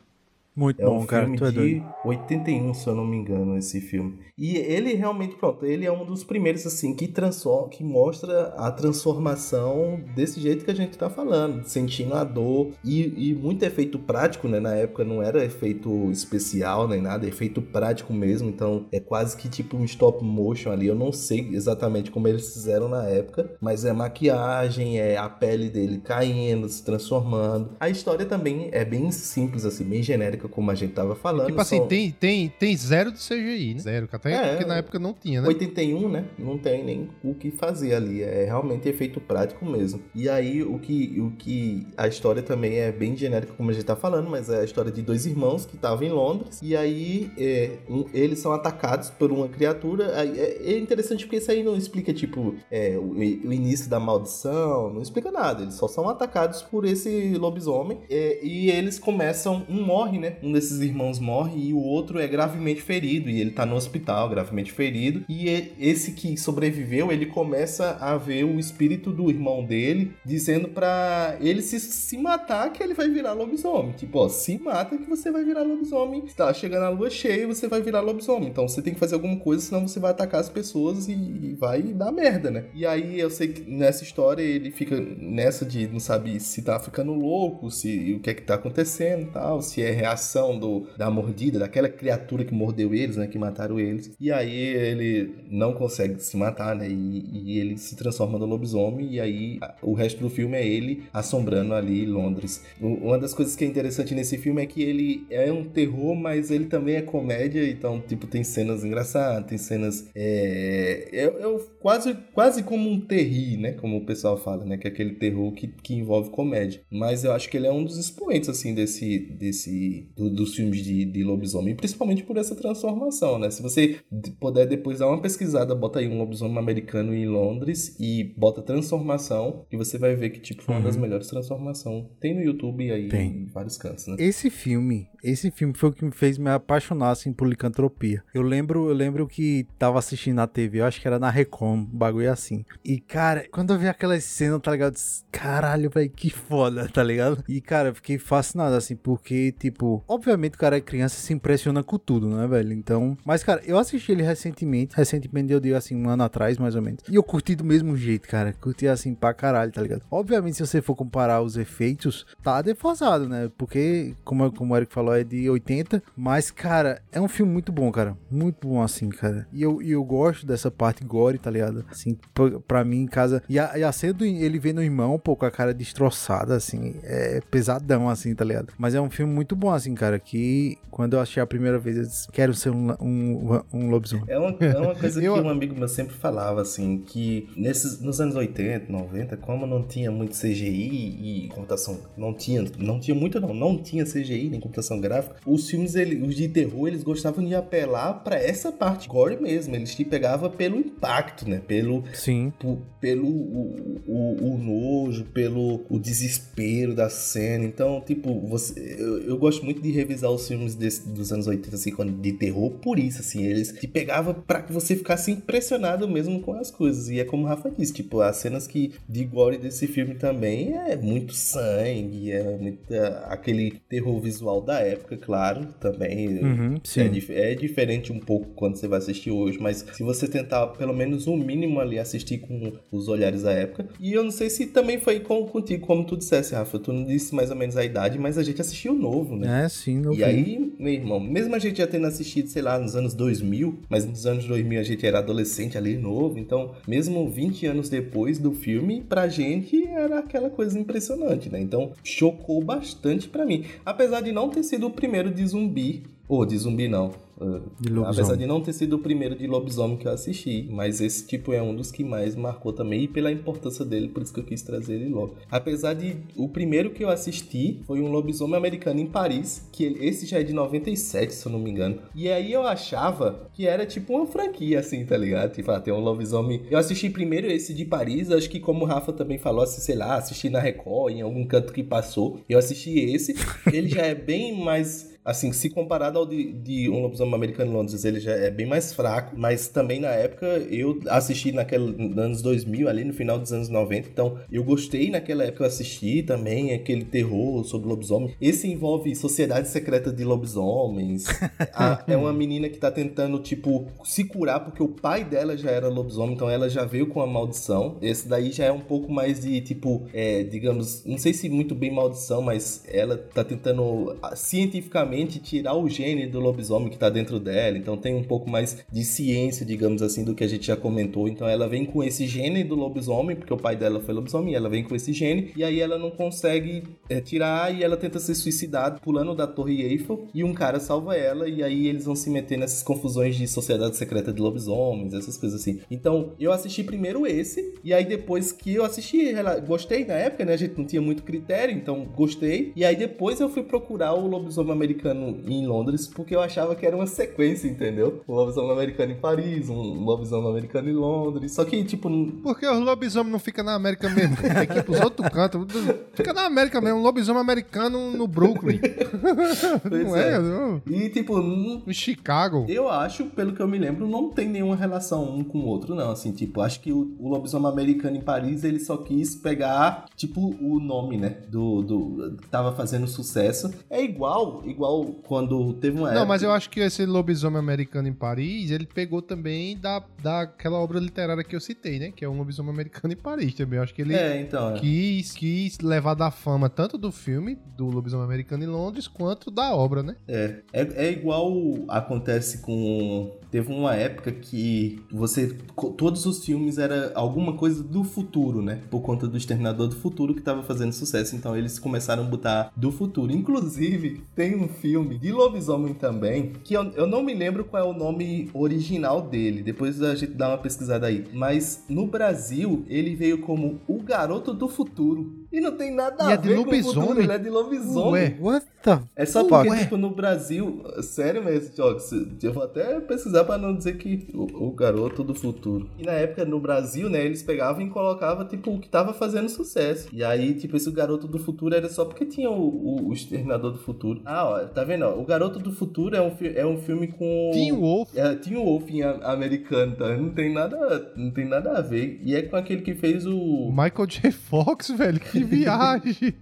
Muito é bom, um cara. Filme tu é de 81, se eu não me engano, esse filme. E ele realmente, pronto, ele é um dos primeiros, assim, que transforma, que mostra a transformação desse jeito que a gente tá falando, sentindo a dor. E, e muito efeito prático, né? Na época não era efeito especial nem nada, é efeito prático mesmo. Então é quase que tipo um stop motion ali. Eu não sei exatamente como eles fizeram na época, mas é maquiagem, é a pele dele caindo, se transformando. A história também é bem simples, assim, bem genérica como a gente tava falando. Tipo assim, tem, tem, tem zero de CGI, né? Zero, até é, porque na época não tinha, né? 81, né? Não tem nem o que fazer ali. É realmente efeito prático mesmo. E aí, o que, o que a história também é bem genérica, como a gente tá falando, mas é a história de dois irmãos que estavam em Londres. E aí, é, um, eles são atacados por uma criatura. É, é, interessante porque isso aí não explica, tipo, é, o, o, início da maldição, não explica nada. Eles só são atacados por esse lobisomem. É, e eles começam, um morre, né? Um desses irmãos morre e o outro é gravemente ferido e ele tá no hospital, gravemente ferido. E esse que sobreviveu, ele começa a ver o espírito do irmão dele dizendo para ele se, se matar que ele vai virar lobisomem. Tipo, ó, se mata que você vai virar lobisomem. Tá chegando a lua cheia, você vai virar lobisomem. Então você tem que fazer alguma coisa, senão você vai atacar as pessoas e, e vai dar merda, né? E aí eu sei que nessa história ele fica nessa de não sabe se tá ficando louco, se o que é que tá acontecendo tal, se é real reação do, da mordida, daquela criatura que mordeu eles, né? Que mataram eles. E aí ele não consegue se matar, né? E, e ele se transforma no lobisomem. E aí o resto do filme é ele assombrando ali Londres. Uma das coisas que é interessante nesse filme é que ele é um terror, mas ele também é comédia. Então, tipo, tem cenas engraçadas, tem cenas é, é, é quase, quase como um terri, né? Como o pessoal fala, né? Que é aquele terror que, que envolve comédia. Mas eu acho que ele é um dos expoentes, assim, desse. desse do, dos filmes de, de lobisomem, principalmente por essa transformação, né? Se você puder depois dar uma pesquisada, bota aí um lobisomem americano em Londres e bota transformação, e você vai ver que, tipo, foi uma das uhum. melhores transformações. Tem no YouTube aí Tem. em vários cantos, né? Esse filme, esse filme foi o que me fez me apaixonar, assim, por licantropia. Eu lembro, eu lembro que tava assistindo na TV, eu acho que era na Recom, um bagulho assim. E, cara, quando eu vi aquela cena, tá ligado? Caralho, velho, que foda, tá ligado? E, cara, eu fiquei fascinado, assim, porque, tipo, obviamente cara criança se impressiona com tudo, né, velho? Então, mas, cara, eu assisti ele recentemente, recentemente eu digo assim, um ano atrás, mais ou menos. E eu curti do mesmo jeito, cara. Curti assim pra caralho, tá ligado? Obviamente, se você for comparar os efeitos, tá defasado, né? Porque, como, como o Eric falou, é de 80. Mas, cara, é um filme muito bom, cara. Muito bom, assim, cara. E eu, e eu gosto dessa parte gore, tá ligado? Assim, pra, pra mim, em casa. E a, e a cena do, ele vendo o irmão, pô, com a cara destroçada, assim. É pesadão, assim, tá ligado? Mas é um filme muito bom, assim, cara. Que quando eu achei a primeira vez, eu disse, quero ser um, um, um lobisomem. É uma, é uma coisa eu... que um amigo meu sempre falava, assim, que nesses, nos anos 80, 90, como não tinha muito CGI e computação, não tinha, não tinha muito não, não tinha CGI nem computação gráfica, os filmes, ele, os de terror, eles gostavam de apelar para essa parte gore mesmo, eles te pegavam pelo impacto, né, pelo... Sim. pelo o, o, o, nojo, pelo o desespero da cena, então, tipo, você, eu, eu gosto muito de revisar os filmes desse, dos anos 80, assim, de terror, por isso, assim, eles te pegavam para que você ficasse impressionado mesmo com as coisas. E é como o Rafa disse, tipo, as cenas que de gore desse filme também é muito sangue, é muito é, aquele terror visual da época, claro, também. Uhum, é, é, diferente um pouco quando você vai assistir hoje, mas se você tentar pelo menos o um mínimo ali assistir com os olhares da época. E eu não sei se também foi com, contigo, como tu dissesse, Rafa, tu não disse mais ou menos a idade, mas a gente assistiu novo, né? É, sim, novo. E aí, meu irmão, mesmo a gente já tendo assistido, sei lá, nos anos 2000, mas nos anos 2000 a gente era adolescente ali, novo, então, mesmo 20 anos depois do filme, pra gente era aquela coisa impressionante, né? Então, chocou bastante pra mim. Apesar de não ter sido o primeiro de zumbi, ou de zumbi não, Uh, apesar de não ter sido o primeiro de lobisomem que eu assisti, mas esse tipo é um dos que mais marcou também, e pela importância dele, por isso que eu quis trazer ele logo. Apesar de o primeiro que eu assisti foi um lobisomem americano em Paris, que esse já é de 97, se eu não me engano. E aí eu achava que era tipo uma franquia, assim, tá ligado? Tipo, ah, tem um lobisomem. Eu assisti primeiro esse de Paris, acho que como o Rafa também falou, assim, sei lá, assisti na Record, em algum canto que passou. Eu assisti esse, ele já é bem mais assim, se comparado ao de, de Um Lobisomem Americano em Londres, ele já é bem mais fraco, mas também na época eu assisti naquele anos 2000, ali no final dos anos 90, então eu gostei naquela época eu assisti também aquele terror sobre lobisomem. Esse envolve Sociedade Secreta de Lobisomens. A, é uma menina que tá tentando, tipo, se curar porque o pai dela já era lobisomem, então ela já veio com a maldição. Esse daí já é um pouco mais de, tipo, é, digamos, não sei se muito bem maldição, mas ela tá tentando cientificamente tirar o gene do lobisomem que tá dentro dela. Então tem um pouco mais de ciência, digamos assim, do que a gente já comentou. Então ela vem com esse gene do lobisomem, porque o pai dela foi lobisomem, ela vem com esse gene, e aí ela não consegue é, tirar e ela tenta se suicidar pulando da Torre Eiffel, e um cara salva ela, e aí eles vão se meter nessas confusões de sociedade secreta de lobisomens, essas coisas assim. Então eu assisti primeiro esse, e aí depois que eu assisti, gostei na época, né? A gente não tinha muito critério, então gostei. E aí depois eu fui procurar o lobisomem americano em Londres porque eu achava que era uma sequência, entendeu? Um lobisomem americano em Paris, um lobisomem americano em Londres. Só que, tipo. Porque os lobisomens não ficam na América mesmo. Tem que ir pros outros cantos. Fica na América mesmo. Um lobisomem americano no Brooklyn. não é? é. Não. E, tipo. No Chicago. Eu acho, pelo que eu me lembro, não tem nenhuma relação um com o outro, não. Assim, tipo, acho que o, o lobisomem americano em Paris ele só quis pegar, tipo, o nome, né? Do. do tava fazendo sucesso. É igual, igual igual quando teve uma Não, época... mas eu acho que esse lobisomem americano em Paris, ele pegou também da, daquela obra literária que eu citei, né? Que é um lobisomem americano em Paris também. Eu acho que ele é, então, é. Quis, quis levar da fama tanto do filme, do lobisomem americano em Londres, quanto da obra, né? É. É, é igual acontece com teve uma época que você todos os filmes era alguma coisa do futuro, né? Por conta do Exterminador do Futuro que estava fazendo sucesso, então eles começaram a botar do futuro. Inclusive, tem um filme de lobisomem também, que eu, eu não me lembro qual é o nome original dele. Depois a gente dá uma pesquisada aí. Mas no Brasil, ele veio como O Garoto do Futuro. E não tem nada E a é ver com o futuro, ele é de lobisomem. Ué. What the É só Ué. porque, tipo, no Brasil, sério mesmo, Jogos, eu vou até pesquisar pra não dizer que o, o garoto do futuro. E na época, no Brasil, né, eles pegavam e colocavam, tipo, o que tava fazendo sucesso. E aí, tipo, esse garoto do futuro era só porque tinha o, o, o Exterminador do Futuro. Ah, ó, tá vendo, ó, o Garoto do Futuro é um, é um filme com... Teen Wolf. É, o Wolf em americano, tá? Não tem nada, não tem nada a ver. E é com aquele que fez o... Michael J. Fox, velho, que viagem.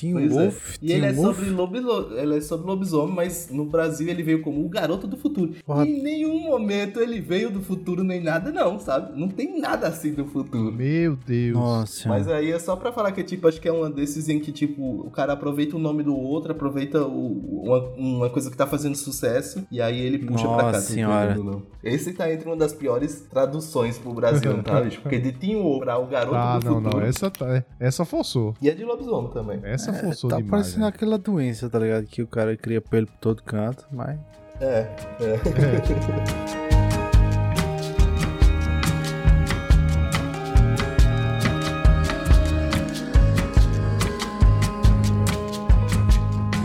Teen Pois é. Wolf? E ele é, Wolf? sobre lobilo... ele é sobre lobisomem, mas no Brasil ele veio como o garoto do futuro. Porra. E em nenhum momento ele veio do futuro nem nada, não, sabe? Não tem nada assim do futuro. Meu Deus. Nossa. Mas aí é só pra falar que, tipo, acho que é uma desses em que, tipo, o cara aproveita o nome do outro, aproveita o- uma, uma coisa que tá fazendo sucesso, e aí ele puxa pra cá. Nossa sem senhora. não. Esse tá entre uma das piores traduções pro Brasil, tá, bicho? Porque de Teen Wolf pra o garoto Tá, do não, futuro. não. Essa, tá, essa forçou. E é de lobisomem também. Essa forçou tá demais. parecendo aquela doença, tá ligado? Que o cara cria pelo por todo canto, mas. É, é.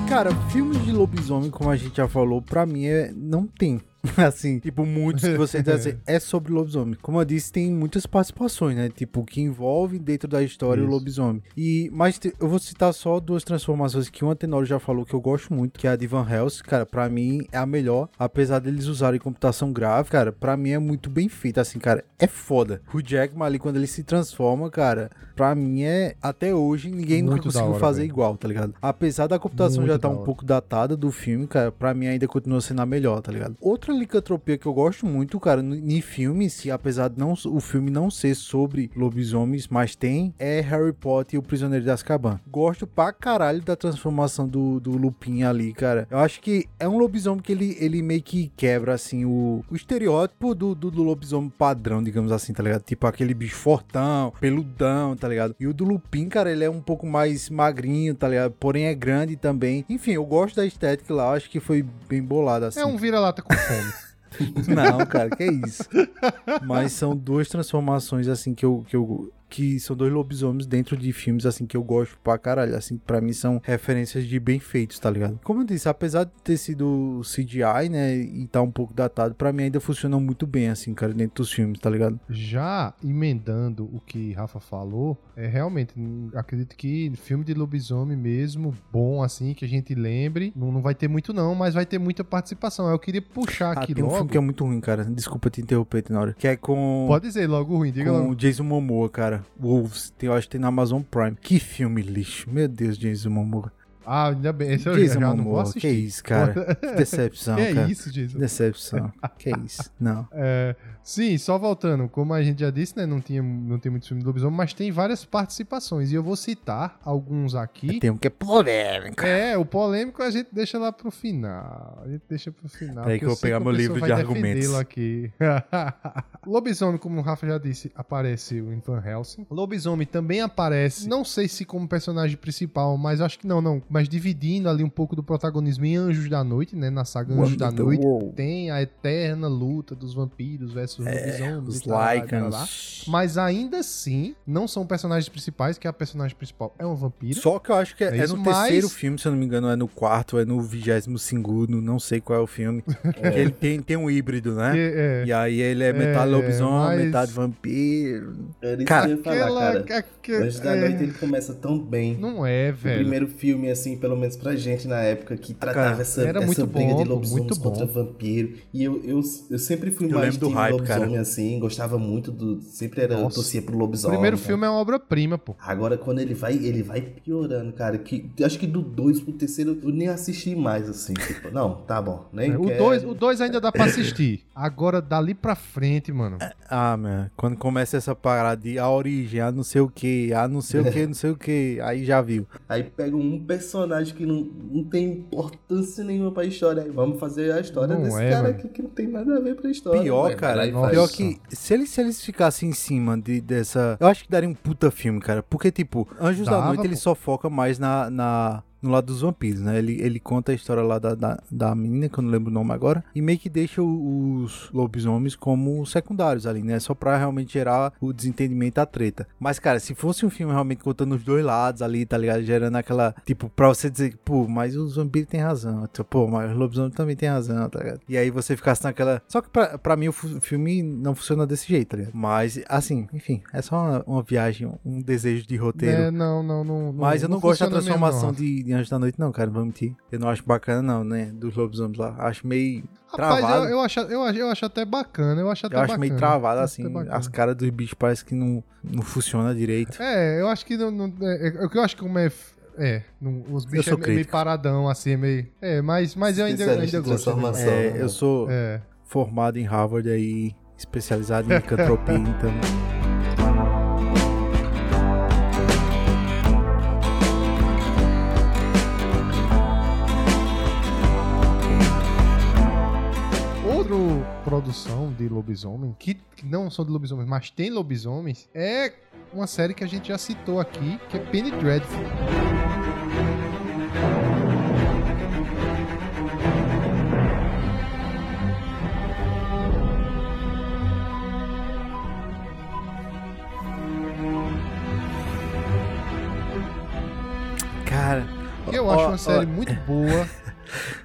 Cara, filmes de lobisomem, como a gente já falou, pra mim é... não tem. Assim, tipo, muitos que você diz assim, é sobre lobisomem. Como eu disse, tem muitas participações, né? Tipo, que envolvem dentro da história o Isso. lobisomem. E, mas eu vou citar só duas transformações que o Antenório já falou que eu gosto muito, que é a de Van Helsing. Cara, pra mim é a melhor. Apesar deles usarem computação gráfica, cara, pra mim é muito bem feita. Assim, cara, é foda. O Jackman ali, quando ele se transforma, cara, pra mim é... Até hoje, ninguém nunca Muito da conseguiu hora, fazer velho. igual, tá ligado? Apesar da computação Muito já tá um pouco datada do filme, cara, pra mim ainda continua sendo a melhor, tá ligado? Outra licantropia que eu gosto muito, cara, em filmes, apesar de não, o filme não ser sobre lobisomens, mas tem, é Harry Potter e o Prisioneiro de Azkaban. Gosto pra caralho da transformação do, do Lupin ali, cara. Eu acho que é um lobisomem que ele, ele meio que quebra, assim, o, o estereótipo do, do, do lobisomem padrão, digamos assim, tá ligado? Tipo aquele bicho fortão, peludão, tá ligado? E o do Lupin, cara, ele é um pouco mais magrinho, tá ligado? Porém é grande também. Enfim, eu gosto da estética lá, eu acho que foi bem bolada, assim. É um vira-lata com fome. Não, cara, que isso. Mas são duas transformações, assim, que eu. Que eu que são dois lobisomens dentro de filmes, assim, que eu gosto pra caralho. Assim, pra mim são referências de bem feitos, tá ligado? Como eu disse, apesar de ter sido CGI, né, e tá um pouco datado, pra mim ainda funcionam muito bem, assim, cara, dentro dos filmes, tá ligado? Já emendando o que Rafa falou, é realmente, hum, acredito que filme de lobisomem mesmo, bom assim, que a gente lembre, não, não vai ter muito não, mas vai ter muita participação. Eu queria puxar Ah, aqui tem um logo. filme que é muito ruim, cara. Desculpa te interromper, Tenório. Que é com. Pode dizer logo ruim, diga com logo. o Jason Momoa, cara. Wolves. Tem, eu acho que tem na Amazon Prime. Que filme lixo. Meu Deus, Jason Momoa. Ah, ainda bem, esse eu Jason já vou Momoa. Que isso, cara. Que decepção, Que é cara. isso, Jason? Decepção. que isso. Não. É, sim, só voltando, como a gente já disse, né, não, tinha, não tem muito filme do lobisomem, mas tem várias participações, e eu vou citar alguns aqui. Tem um que é polêmico. É, o polêmico a gente deixa lá pro final. A gente deixa pro final. Peraí porque que eu vou pegar meu livro de argumentos. aqui. Lobisomem, como o Rafa já disse, apareceu em Van Helsing. Lobisomem também aparece, não sei se como personagem principal, mas acho que não, não. Mas dividindo ali um pouco do protagonismo em Anjos da Noite, né? Na saga Anjos da Noite. World. Tem a eterna luta dos vampiros versus lobisomens. É, Os. Lycans. Mas ainda assim, não são personagens principais, que a personagem principal é um vampiro. Só que eu acho que é, É é isso, no mas- terceiro filme, se eu não me engano, é no quarto, é no vigésimo segundo, não sei qual é o filme. Que ele tem, tem um híbrido, né? Que é, E aí ele é metade É, lobisomem, mas- metade vampiro. Era isso Cara, que eu ia falar, aquela. cara. Antes da é, noite ele começa tão bem. Não é, O velho. primeiro filme, assim, pelo menos pra gente na época, que tratava Cara, essa, era essa muito briga bom, de lobisomens muito contra vampiro. E eu, eu, eu sempre fui Eu mais lembro do hype, lobisomem, cara. assim, gostava muito do. Sempre era, Nossa. torcia pro O lobisomem. primeiro tá? filme é uma obra-prima, pô. Agora, quando ele vai, ele vai piorando, cara. Que, acho que do 2 pro terceiro eu nem assisti mais, assim. Tipo, não, tá bom. Nem O quero. 2 o dois ainda dá pra assistir. Agora, dali pra frente, mano. Ah, meu, quando começa essa parada de a origem, a não sei o que, a não sei o que, não sei o que, aí já viu. Aí pega um personagem que não, não tem importância nenhuma pra história. Aí vamos fazer a história Não desse é, cara mano. aqui que não tem nada a ver pra história. Pior, cara, lá e nossa. faz. pior que se eles, se eles ficassem em cima de, dessa. Eu acho que daria um puta filme, cara. Porque, tipo, Anjos da Dava, Noite ele pô. só foca mais na. na no lado dos vampiros, né? Ele, ele conta a história lá da, da, da menina, que eu não lembro o nome agora, e meio que deixa os lobisomens como secundários ali, né? Só pra realmente gerar o desentendimento, a treta. Mas, cara, se fosse um filme realmente contando os dois lados ali, tá ligado? Gerando aquela, tipo, pra você dizer, pô, mas os vampiros têm razão. Tipo, pô, mas os lobisomens também têm razão, tá ligado? E aí você ficasse naquela. Só que pra, pra mim o filme não funciona desse jeito, tá ligado? Mas, assim, enfim, é só uma, uma viagem, um desejo de roteiro. É, não, não, não. Mas eu não, não gosto da mesmo, transformação não. de, de Anjo da Noite, não, cara. Não vou mentir. Eu não acho bacana, não, né? Dos lobisomens lá. Acho meio Rapaz, travado. eu, eu, acho, eu, acho, eu acho até bacana. Eu acho até Eu acho bacana. meio travado, Eu assim. As caras dos bichos parece que não, não funciona direito. É, eu acho que não. não é, é, eu acho que como é. É, não- os bichos sou é meio- paradão, assim, é meio. É, mas, mas eu ainda, Especialista ainda gosto. É, né? eu sou gosto. É. formado em Harvard aí, especializado em licantropia, então. Produção de lobisomem, que, que não são de lobisomens, mas tem lobisomens, é uma série que a gente já citou aqui, que é Penny Dreadful. Cara, eu ó, acho ó, uma série muito boa,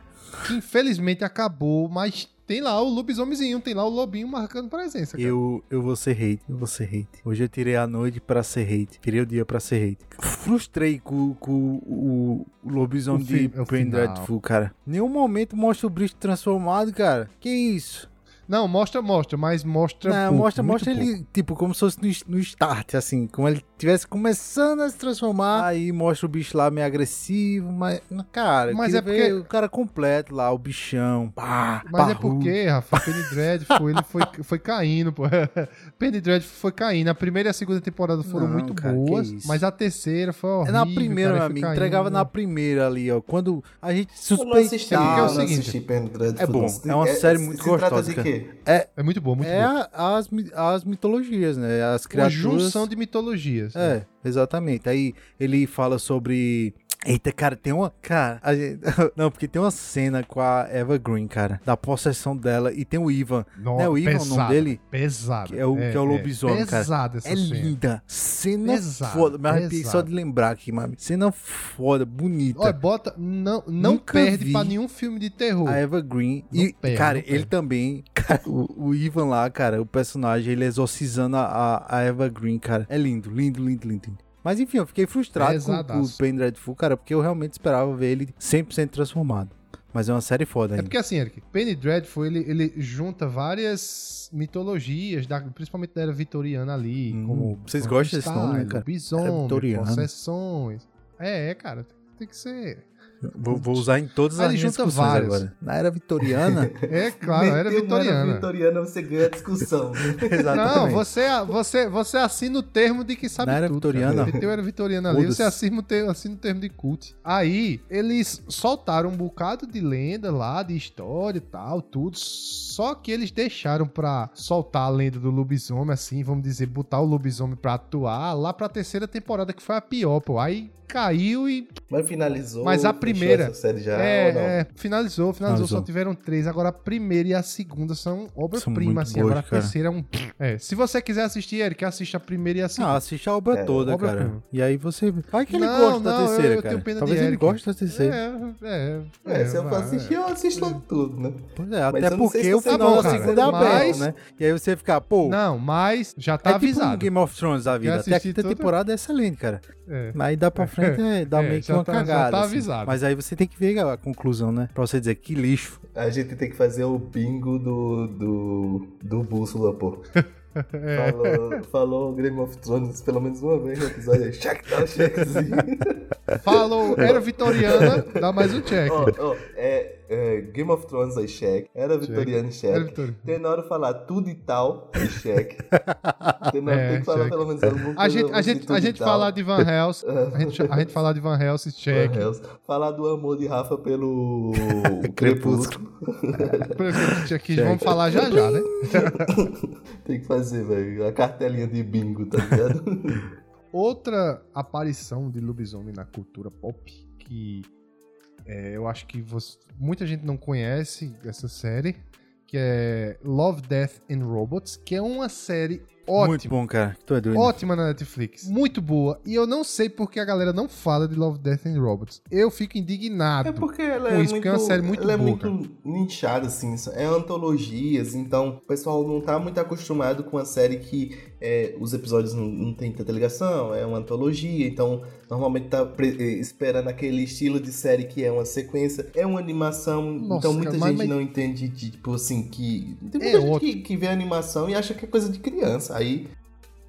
que infelizmente acabou, mas tem lá o lobisomemzinho, tem lá o lobinho marcando presença. cara. Eu, eu vou ser hate, eu vou ser hate. Hoje eu tirei a noite pra ser hate. Tirei o dia pra ser hate. Frustrei com, com o, o lobisomem de final. Dreadful, cara. Nenhum momento mostra o bicho transformado, cara. Que isso? Não, mostra, mostra, mas mostra. Não, pouco, mostra, muito mostra pouco. ele, tipo, como se fosse no, no start, assim, como ele estivesse começando a se transformar. Aí mostra o bicho lá meio agressivo, mas, cara, Mas é porque- o cara completo lá, o bichão, pá, Mas é porque, Rafa, Penny Dreadful, ele foi, foi caindo, pô. Penny Dreadful foi caindo. A primeira e a segunda temporada foram Não, muito cara, boas, mas a terceira foi É horrível. na primeira, cara, meu foi amigo. caindo. Entregava na primeira ali, ó. Quando a gente Eu não assisti, suspeitava. é o seguinte, assisti Penny Dreadful. é bom, é uma série muito se trata gostosa, de cara. Quê? É muito bom, muito É bom. a- as, as mitologias, né? As Uma criaturas. junção de mitologias. né? É, exatamente. Aí ele fala sobre. Eita, cara, tem uma. Cara, gente- não, porque tem uma cena com a Eva Green, cara, da possessão dela. E tem o Ivan. Não é o Ivan o nome dele? Pesado. Que é o- que é o lobisomem, cara. Pesada essa É cena. linda. Cena Pesado, foda. Me arrepiei pesado. só de lembrar aqui, mano. Cena foda, bonita. Olha, bota. Não, não Nunca perde vi pra nenhum filme de terror. A Eva Green. Não e, perde, cara, ele perde. também. cara, o, o Ivan lá, cara, o personagem, ele exorcizando a, a, a Eva Green, cara. É lindo, lindo, lindo, lindo. lindo. Mas enfim, eu fiquei frustrado com, com o. Penny Dreadful, cara, porque eu realmente esperava ver ele 100% transformado. Mas é uma série foda É ainda. porque assim, Eric, Penny Dreadful, ele, ele junta várias mitologias, da- principalmente da era vitoriana ali, Hum, como... vocês gostam desse nome, né, cara? Vitoriana. possessões. É, é, cara, tem que ser... Vou, vou usar em todas Aí as discussões várias. agora. Na era vitoriana, É, claro, era Meteu uma vitoriana. vitoriana, você ganha a discussão. exatamente. Não, você, você, você assina o termo de que sabe Na era tudo. vitoriana? Meteu era vitoriana ali, você assina o, termo, assina o termo de cult. Aí, eles soltaram um bocado de lenda lá, de história e tal, tudo. Só que eles deixaram pra soltar a lenda do lobisomem, assim, vamos dizer, botar o lobisomem pra atuar lá pra terceira temporada, que foi a pior, pô. Aí caiu e Mas finalizou. Mas a fechou primeira- Essa série já, é, ou não? é, finalizou, finalizou, Finalizou. só tiveram três. Agora a primeira e a segunda são obra-prima, assim. boas, Agora a cara. terceira é um. É, se você quiser assistir, Eric, assista a primeira e a segunda. Não, assiste a obra É, toda, obra cara. prima. E aí você. Vai que ele Não, gosta da não, terceira, eu cara. tenho pena de Talvez ele goste da terceira. É, é, É, se eu for assistir, eu assisto logo tudo, né? Pois é, Mas até eu porque o você final da cara. segunda é aberto, Mas- né? E aí você fica, pô. Não, mas já tá é tipo avisado. Game of Thrones da vida. Até a quinta temporada é excelente, cara. É. Aí dá pra frente, é, dá É, meio que uma tá- já cagada. tá assim. avisado. Mas aí você tem que ver a conclusão, né? Pra você dizer que lixo. A gente tem que fazer o bingo do, do, do bússola, pô. É. Falou, falou Game of Thrones pelo menos uma vez no episódio. Check, dá um checkzinho. Falou, era vitoriana, dá mais um check. Ó, ó, é, é, Game of Thrones aí, check. Era Vitoriano. Era vitoriana. Tenório falar tudo e tal, aí, check. Tenório É, tem que falar check. pelo menos alguma coisa. A gente, a gente, a e gente falar de Van Helsing, a gente, a gente falar de Van Helsing. Van Helsing. Falar do amor de Rafa pelo Crepúsculo. Aqui, vamos falar já já, né? Tem que fazer, velho. A cartelinha de bingo, tá ligado? outra aparição de lobisomem na cultura pop que é, eu acho que você- muita gente não conhece essa série, que é Love, Death and Robots, que é uma série ótima. Muito bom, cara. É doido. Ótima na Netflix. Muito boa. E eu não sei porque a galera não fala de Love, Death and Robots. Eu fico indignado. É porque ela Com é, isso, muito, porque é uma série muito ela é boa, muito nichada, assim. É antologias, então o pessoal não tá muito acostumado com a série que é, os episódios não, não tem tanta ligação, é uma antologia, então normalmente tá eh, esperando aquele estilo de série que é uma sequência, é uma animação, Nossa, então muita mas- gente mas- não entende, de, tipo assim, que. Tem É muita gente ótimo. que, que vê a animação e acha que é coisa de criança. Aí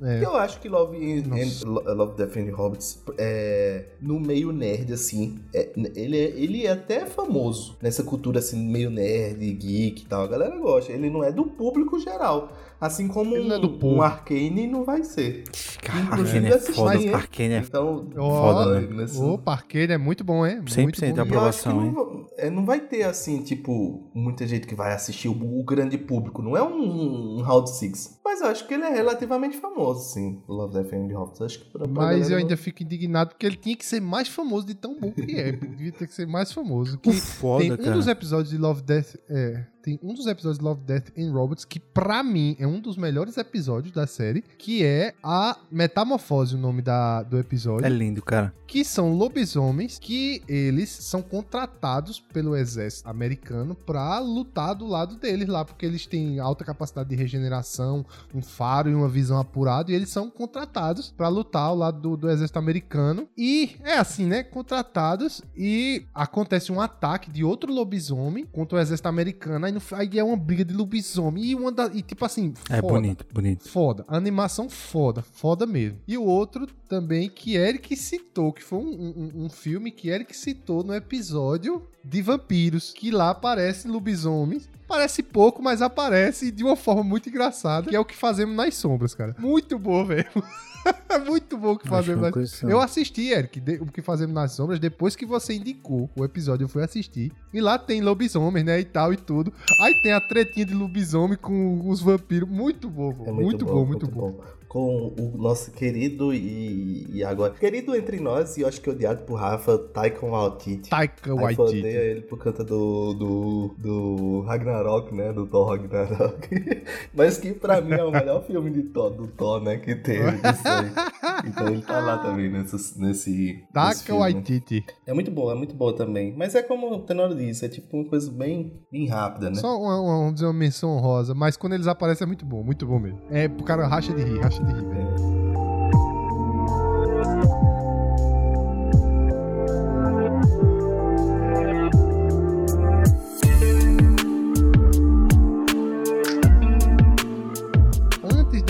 É. eu acho que Love, and- Love Death and Hobbits é, no meio nerd, assim, é- ele, é, ele é até famoso nessa cultura assim, meio nerd, geek e tal. A galera gosta. Ele não é do público geral. Assim como Ele não é um, do povo. um Arcane não vai ser. Cara, Inclusive, Arcane é foda. hein? Arcane é Então, Foda, né? nesse- Opa, Arcade é muito bom, é? 100% Muito bom e aprovação, não, va- é, não vai ter, assim, tipo, muita gente que vai assistir o, o grande público. Não é um, um Round Six. Mas eu acho que ele é relativamente famoso, sim. o Love, Death and Hobbits. Acho que pra, pra Mas galera eu não- ainda fico indignado porque ele tinha que ser mais famoso de tão bom que é. Devia ter que ser mais famoso. Que O foda, tem um cara. dos episódios de Love Death. É, tem um dos episódios de Love Death and Robots que, pra mim, é um dos melhores episódios da série, que é a Metamorfose, o nome da, do episódio. É lindo, cara. que são lobisomens que eles são contratados pelo exército americano pra lutar do lado deles lá, porque eles têm alta capacidade de regeneração, um faro e uma visão apurada, e eles são contratados pra lutar ao lado do, do exército americano. E é assim, né? Contratados e acontece um ataque de outro lobisomem contra o exército americano. Aí, no, aí é uma briga de lobisomem e uma da, e tipo assim, É foda. bonito, bonito. Foda. Animação foda. Foda mesmo. E o outro também que Eric citou, que foi um, um- um filme que Eric citou no episódio de vampiros, que lá aparece lobisomens. Parece pouco, mas aparece de uma forma muito engraçada, que é o que fazemos nas sombras, cara. Muito bom, velho. muito bom o que uma nas assim. eu assisti, Eric, de- o que fazemos nas sombras, depois que você indicou o episódio, eu fui assistir. E lá tem lobisomens, né, e tal e tudo. Aí tem a tretinha de lobisomem com os vampiros. Muito bom. É muito, bom, muito bom. Com o nosso querido e, e agora. Querido entre nós, e eu acho que odiado por Rafa, Taika Waititi. Taika Waititi. odeia ele por conta do, do, do Ragnarok, né? Do Thor Ragnarok. Mas que pra mim é o melhor filme de Thor, do Thor, né? Que teve. Então ele tá lá também nesse, nesse, Taika. Waititi. É muito boa, é muito boa também. Mas é como o Tenor disse, é tipo uma coisa bem, bem rápida, né? Só uma, uma, uma menção honrosa, mas quando eles aparecem é muito bom, muito bom mesmo. É, o cara racha de rir, racha de rir, velho.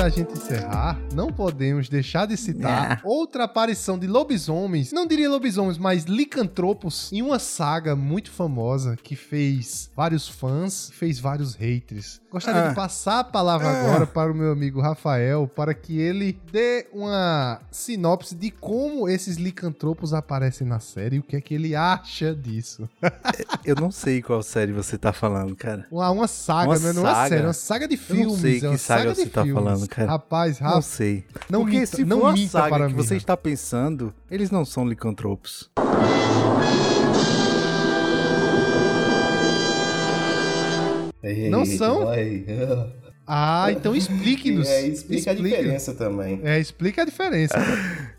Da gente encerrar, não podemos deixar de citar outra aparição de lobisomens, não diria lobisomens, mas licantropos, em uma saga muito famosa que fez vários fãs, fez vários haters. Gostaria Ah. de passar a palavra Ah. agora para o meu amigo Rafael, para que ele dê uma sinopse de como esses licantropos aparecem na série e o que é que ele acha disso. Eu não sei qual série você tá falando, cara. Uma, uma saga, Uma né? Não é saga? série, é uma saga de Eu não filmes. sei é que saga de você tá filmes. falando, cara. Rapaz, Não Rafa, sei. não Porque minta, se não for a saga para que mim, você está pensando, eles não são licantropos. Não Eita, são? vai. Ah, então explique-nos. É, explica a diferença também. É, explica a diferença.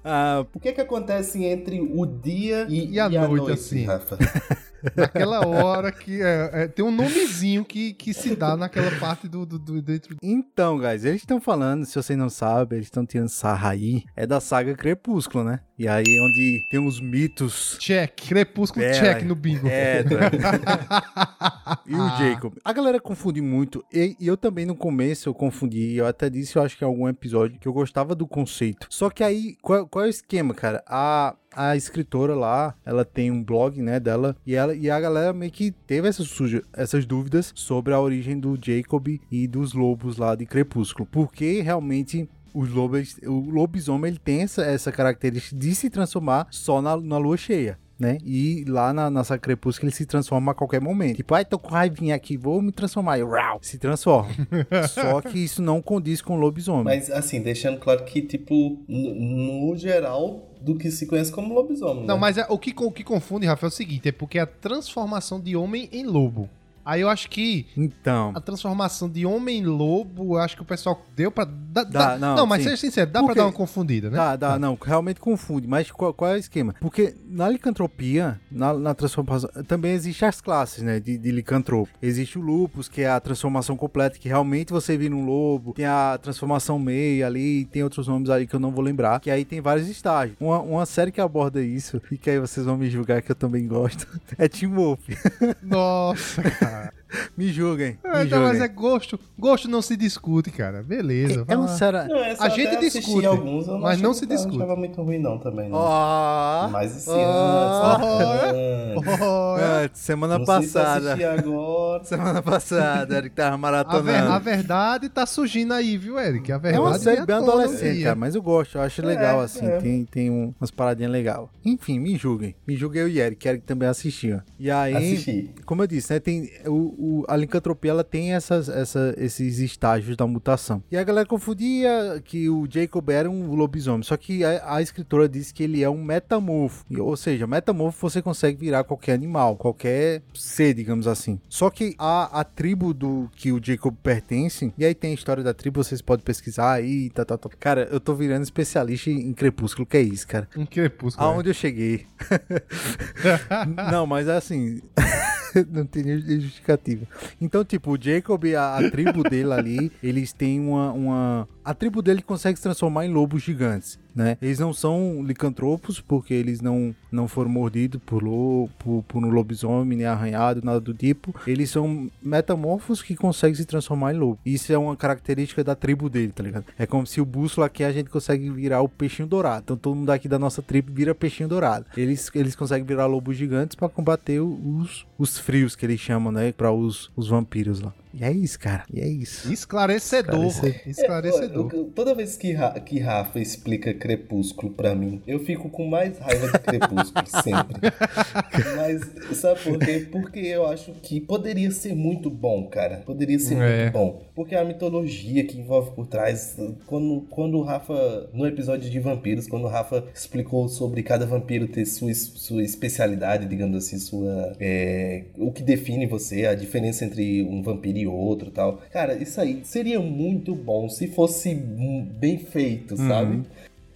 Ah, O que que acontece entre o dia e, E a noite, assim? Rafa? Naquela hora que é, é, tem um nomezinho que, que se dá naquela parte do, do, do- dentro. então, guys, eles estão falando, se você não sabe, eles estão tirando sarra aí, é da saga Crepúsculo, né? E aí onde tem uns mitos. Check, crepúsculo É, check no bingo. É. E o Jacob. A galera confunde muito. E, e eu também no começo eu confundi. Eu até disse, eu acho que em algum episódio, que eu gostava do conceito. Só que aí, qual, qual é o esquema, cara? A, a escritora lá, ela tem um blog, né, dela. E, ela, e a galera meio que teve essas, essas dúvidas sobre a origem do Jacob e dos lobos lá de Crepúsculo. Porque realmente os lobos, o lobisomem ele tem essa, essa característica de se transformar só na, na lua cheia. Né? E lá na, saga Crepúsculo ele se transforma a qualquer momento. Tipo, ai, tô com raivinha aqui, vou me transformar. E rau, se transforma. Só que isso não condiz com lobisomem. Mas assim, deixando claro que, tipo, no, no geral, do que se conhece como lobisomem. Não, né? mas é, o, que, o que confunde, Rafael, é o seguinte: é porque a transformação de homem em lobo. Aí eu acho que Então, a transformação de homem em lobo, eu acho que o pessoal deu pra. Dá, Dá, dá- não, não, mas sim. seja sincero, dá Porque- pra dar uma confundida, né? Dá, dá, não, realmente confunde. Mas qual, qual é o esquema? Porque na licantropia, na, na transformação, também existem as classes, né, de, de licantropo. Existe o lupus, que é a transformação completa, que realmente você vira um lobo. Tem a transformação meia ali, tem outros nomes ali que eu não vou lembrar. Que aí tem vários estágios. Uma, uma série que aborda isso, e que aí vocês vão me julgar que eu também gosto, é Team Wolf. Nossa, cara. me julguem, É, me então, mas julguem. é gosto. Gosto não se discute, cara. Beleza. É, uma lá. série... Não, A gente discute, alguns, eu mas não se eu não discute. achava muito ruim não também, não. Ó, Mas esse ano, Oh, é. é, semana não se passada. assisti agora. Semana passada, Eric tava A, ver- maratonando. a verdade tá surgindo aí, viu, Eric? A verdade É uma série à bem um adolescente, cara, mas eu gosto, eu acho legal, assim, é. tem, tem um- umas paradinhas legais. Enfim, me julguem. Me julguem eu e Eric, Eric também assistiu. E aí, Assisti. como eu disse, né, tem o, o- a licantropia, ela tem essas, essa- esses estágios da mutação. E a galera confundia que o Jacob era um lobisomem, só que a, a escritora disse que ele é um metamorfo. Ou seja, metamorfo você consegue virar qualquer animal, qualquer ser, digamos assim. Só que a, a tribo do que o Jacob pertence, e aí tem a história da tribo, vocês podem pesquisar aí, tá, tá, tá. Cara, eu tô virando especialista em crepúsculo, que é isso, cara. Um crepúsculo. Aonde eu cheguei? não, mas é assim. não tem nem justificativa. Então, tipo, o Jacob, a, a tribo dele ali, eles têm uma, uma. A tribo dele consegue se transformar em lobos gigantes. Né? Eles não são licantropos, porque eles não, não foram mordidos por, lo, por, por um lobisomem, nem arranhado, nada do tipo. Eles são metamorfos que conseguem se transformar em lobo. Isso é uma característica da tribo dele, tá ligado? É como se o bússola aqui a gente consegue virar o peixinho dourado. Então todo mundo aqui da nossa tribo vira peixinho dourado. Eles, eles conseguem virar lobos gigantes para combater os, os frios que eles chamam, né? Para os, os vampiros lá. E é isso, cara. E é isso. Esclarecedor. Esclarecedor. Esclarecedor. É, toda vez que, Ra- que Rafa explica Crepúsculo pra mim, eu fico com mais raiva de Crepúsculo, sempre. Mas sabe por quê? Porque eu acho que poderia ser muito bom, cara. Poderia ser É. muito bom. Porque a mitologia que envolve por trás, quando, quando o Rafa, no episódio de vampiros, quando o Rafa explicou sobre cada vampiro ter sua, sua especialidade, digamos assim, sua. é, o que define você, a diferença entre um vampiro e outro tal. Cara, isso aí seria muito bom se fosse hum, bem feito, sabe?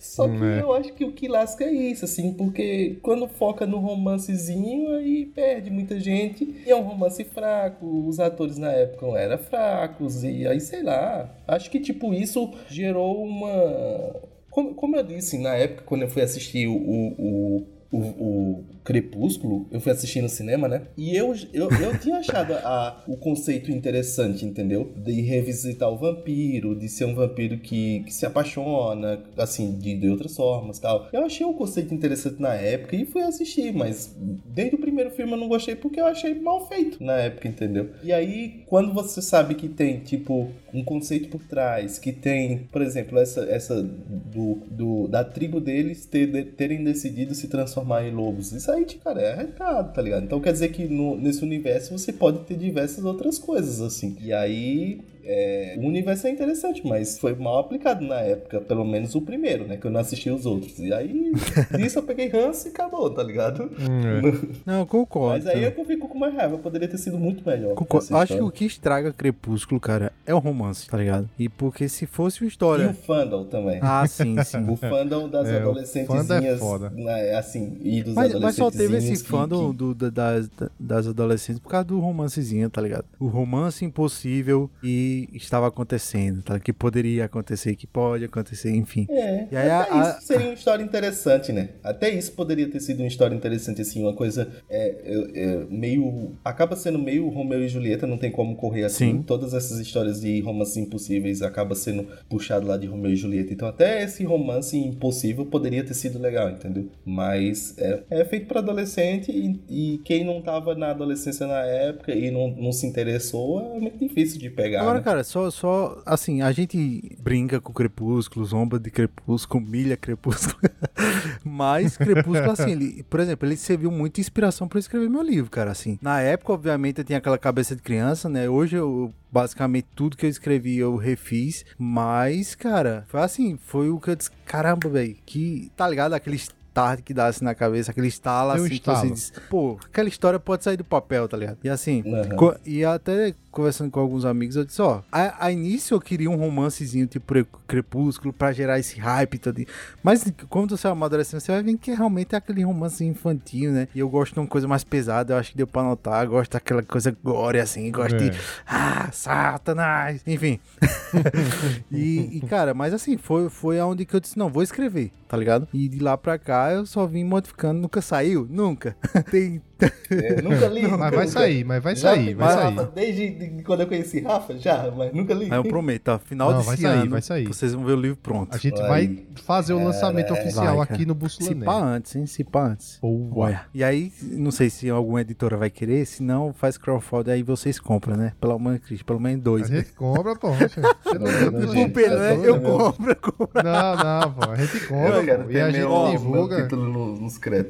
Só que é. eu acho que o que lasca é isso, assim, porque quando foca no romancezinho, aí perde muita gente. E é um romance fraco, os atores na época eram fracos, e aí sei lá. Acho que, tipo, isso gerou uma. Como, como eu disse, na época, quando eu fui assistir o, o, o, o Crepúsculo, eu fui assistir no cinema, né? E eu, eu, eu tinha achado a, o conceito interessante, entendeu? De revisitar o vampiro, de ser um vampiro que, que se apaixona, assim, de, de outras formas tal. Eu achei o conceito interessante na época e fui assistir, mas desde o primeiro filme eu não gostei porque eu achei mal feito na época, entendeu? E aí, quando você sabe que tem, tipo, um conceito por trás, que tem, por exemplo, essa, essa do, do, da tribo deles ter, terem decidido se transformar em lobos. Isso tipo, cara, é arretado, tá ligado? Então quer dizer que no- nesse universo você pode ter diversas outras coisas, assim. E aí. É, o universo é interessante, mas foi mal aplicado na época, pelo menos o primeiro, né? Que eu não assisti os outros. E aí, disso eu peguei ranço e acabou, tá ligado? Hum, é. Não, concordo. Mas aí é eu fico com mais raiva, poderia ter sido muito melhor. Concordo. Acho que história. o que estraga Crepúsculo, cara, é o romance, tá ligado? E porque se fosse uma E o história. fandom também. Ah, sim, sim. O fandom das É, o adolescentezinhas, é foda. assim, e dos Mas, mas só teve esse fandom que- do, da- das, da- das adolescentes por causa do romancezinho, tá ligado? O romance impossível e estava acontecendo, tá? Que poderia acontecer, que pode acontecer, enfim. É, E aí até a- a- isso seria uma história interessante, né? Até isso poderia ter sido uma história interessante, assim, uma coisa é, é, é, meio... Acaba sendo meio Romeu e Julieta, não tem como correr assim. Sim. Todas essas histórias de romances impossíveis acaba sendo puxado lá de Romeu e Julieta. Então até esse romance impossível poderia ter sido legal, entendeu? Mas é, é feito para adolescente e, e quem não tava na adolescência na época e não, não se interessou é muito difícil de pegar, Agora, Cara, só, só, assim, a gente brinca com Crepúsculo, zomba de Crepúsculo, milha Crepúsculo. Mas Crepúsculo, assim, ele, por exemplo, ele serviu muita inspiração eu escrever meu livro, cara, assim. Na época, obviamente, eu tinha aquela cabeça de criança, né? Hoje eu basicamente tudo que eu escrevi eu refiz, mas, cara, foi assim, foi o que eu disse, caramba, velho, que, tá ligado? Aqueles tarde que dá assim na cabeça, aquele estalo assim estalo. que você diz, pô, aquela história pode sair do papel, tá ligado? E assim, co- e até conversando com alguns amigos, eu disse, ó, a, a início eu queria um romancezinho tipo Crepúsculo pra gerar esse hype todo. Mas quando você vai amadurecendo, você vai ver que realmente é aquele romance infantil, né? E eu gosto de uma coisa mais pesada, eu acho que deu pra notar, eu gosto daquela coisa gore assim, gosto É. de ah, Satanás, enfim. e, e, cara, mas assim, foi, foi aonde que eu disse, não, vou escrever, tá ligado? E de lá pra cá eu só vim modificando, nunca saiu, nunca. Tem, É, nunca li. Mas vai nunca. sair, mas vai Já, sair, vai mas, sair. Rafa, desde de- quando eu conheci Rafa, já, mas nunca li. Aí eu prometo, ó, final Não, desse vai sair, ano, vai sair. vocês vão ver o livro pronto. A gente Aí. vai fazer o lançamento oficial Vai, aqui no Bússola Se pá antes, hein? Se pá antes. Olha. E aí, não sei se alguma editora vai querer, se não, faz crowdfunding aí vocês compram, né? Pelo menos, Cris, pelo menos A dois. né? gente compra, pô. Não- Não, não, né? é doido, Eu compro, eu compro. Não, não, pô. A gente compra, pô. E a gente divulga.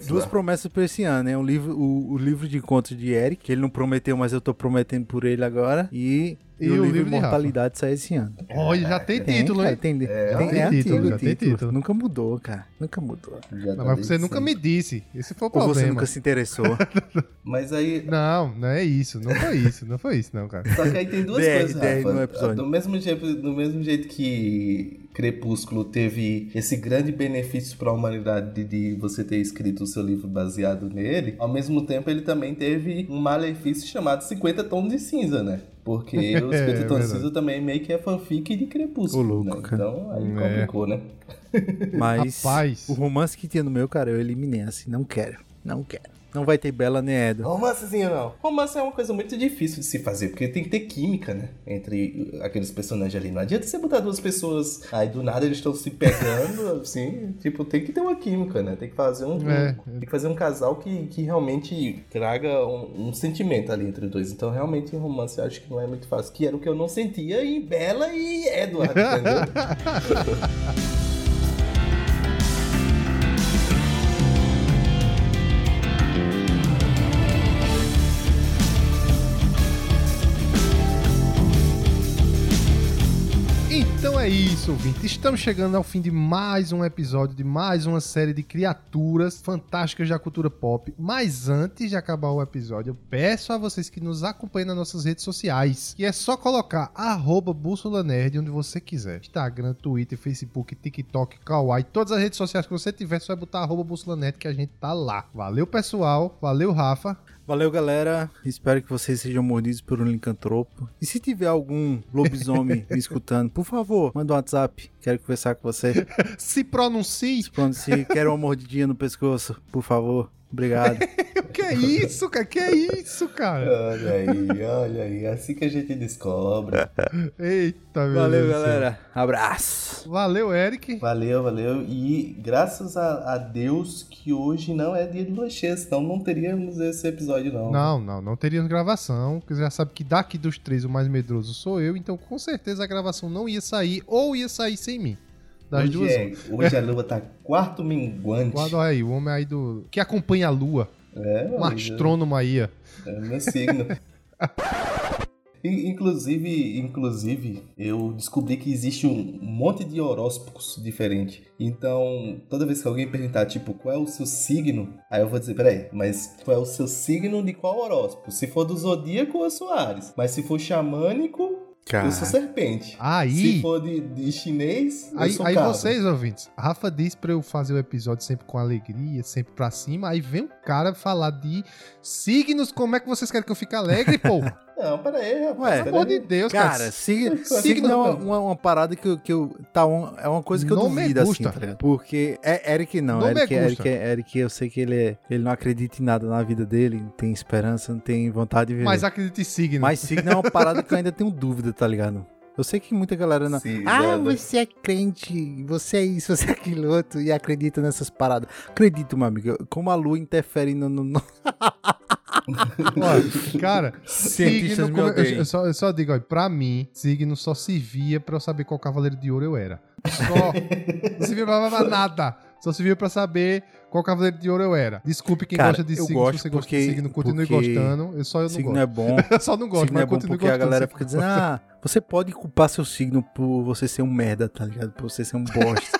Duas promessas pra esse ano, né? Um livro, o, o livro de contos de Eric, que ele não prometeu, mas eu tô prometendo por ele agora. E, E e o o livro livro. Imortalidade sai esse ano. Olha, já tem título, cara, hein? tem, tem, é, título, antigo já tem título. Nunca mudou, cara. Nunca mudou. Já tá Não, mas você desde nunca sempre. me disse. Esse foi o Ou você problema. nunca se interessou. Mas aí. Não, não é isso. Não foi isso. Não foi isso, não, cara. Só que aí tem duas DR, coisas, DR Rafa. no episódio. Do mesmo, jeito, do mesmo jeito que Crepúsculo teve esse grande benefício para a humanidade de, de você ter escrito o seu livro baseado nele, ao mesmo tempo ele também teve um malefício chamado 50 Tons de Cinza, né? Porque os 50 É, Tons de. Cinza também meio que é fanfic de Crepúsculo, Ô, louco, né? Então aí É. complicou, né? Mas Rapaz. o romance que tinha no meu, cara, eu eliminei assim. Não quero. Não quero. Não vai ter Bela nem Edo. Romancezinho não. Romance é uma coisa muito difícil de se fazer, porque tem que ter química, né? Entre aqueles personagens ali. Não adianta você botar duas pessoas, aí do nada eles estão se pegando, assim. Tipo, tem que ter uma química, né? Tem que fazer um. É. tem que fazer um casal que, que realmente traga um, um sentimento ali entre os dois. Então, realmente, em romance, eu acho que não é muito fácil. Que era o que eu não sentia em Bella e Edward, entendeu? é ouvinte. Estamos chegando ao fim de mais um episódio de mais uma série de criaturas fantásticas da cultura pop. Mas antes de acabar o episódio, eu peço a vocês que nos acompanhem nas nossas redes sociais. Que é só colocar arroba Bússola Nerd onde você quiser. Instagram, Twitter, Facebook, TikTok, Kawaii, todas as redes sociais que você tiver, só vai botar arroba Bússola Nerd que a gente tá lá. Valeu, pessoal. Valeu, Rafa. Valeu, galera. Espero que vocês sejam mordidos por um lincantropo. E se tiver algum lobisomem me escutando, por favor, manda um WhatsApp. Quero conversar com você. Se pronuncie. Se quer uma mordidinha no pescoço, por favor. Obrigado. Que é isso, cara? Que é isso, cara? olha aí, olha aí. Assim que a gente descobre. Eita, meu Valeu, Deus galera. Abraço. Valeu, Eric. Valeu, valeu. E graças a, a Deus que hoje não é dia de lua cheia, senão não teríamos esse episódio, não. Não, não, não teríamos gravação, porque você já sabe que daqui dos três o mais medroso sou eu, então com certeza a gravação não ia sair, ou ia sair sem mim. Das hoje, duas. é, hoje a lua tá quarto minguante. Guarda aí, o homem aí do. que acompanha a lua, É, um astrônomo aí. ó. É meu signo. In- Inclusive, inclusive, eu descobri que existe um monte de horóscopos diferentes. Então, toda vez que alguém perguntar, tipo, qual é o seu signo? Aí eu vou dizer, peraí, mas qual é o seu signo de qual horóscopo? Se for do zodíaco, eu sou Ares. Mas se for xamânico, eu sou serpente. Se Aí. for de, de chinês, eu Aí, sou aí cabra. vocês, ouvintes, a Rafa disse pra eu fazer o episódio sempre com alegria, sempre pra cima. Aí vem um cara falar de signos. Como é que vocês querem que eu fique alegre, pô? Não, peraí, rapaz. Ué, Pelo amor de. Deus, cara. Cara, signo, é uma, uma, uma parada que eu, que eu tá um- é uma coisa que eu Não me duvido assim, gusta. tá ligado? Porque é Eric não, Não me Eric, Eric, gusta. Eric, eu sei que ele é, ele não acredita em nada na vida dele, não tem esperança, não tem vontade de viver. Mas acredite em signo. Mas signo é uma parada que eu ainda tenho dúvida, tá ligado? Eu sei que muita galera não. Sim, ah, nada. você é crente, você é isso, você é aquilo outro e acredita nessas paradas. Acredito, meu amigo, como a lua interfere no. no- Olha, cara, Cientistas signo, eu, eu só, eu só digo, olha, pra mim, signo só servia pra eu saber qual cavaleiro de ouro eu era. Só. não servia pra nada. Só servia pra saber qual cavaleiro de ouro eu era. Desculpe quem Cara, gosta de signo, gosto se você gosta porque- de signo, continue porque gostando. Eu só eu não signo gosto. é bom. Eu só não gosto, signo mas é bom porque a gostando. galera você fica dizendo, ah, você pode culpar seu signo por você ser um merda, tá ligado? Por você ser um bosta.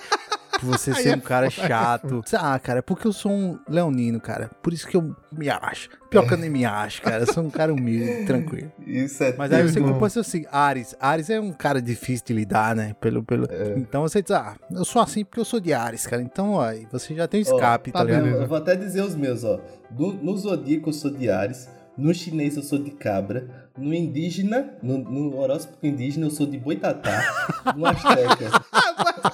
por você ser é um cara é chato. Ah, cara, é porque eu sou um leonino, cara. Por isso que eu me acho. Pior que eu nem me acho, cara. Eu sou um cara humilde, tranquilo. Isso é Mas aí você culpa seu signo. Ares. Ares é um cara difícil de lidar, né? Pelo, pelo... Então você diz, ah, eu sou assim porque eu sou de Ares, cara. Então, ó, você já tem um Ó, escape, tá tá, ligado? Eu vou até dizer os meus, ó. No, no zodíaco eu sou de Ares, no chinês eu sou de cabra, no indígena, no, no horóscopo indígena eu sou de boitatá, no asteca.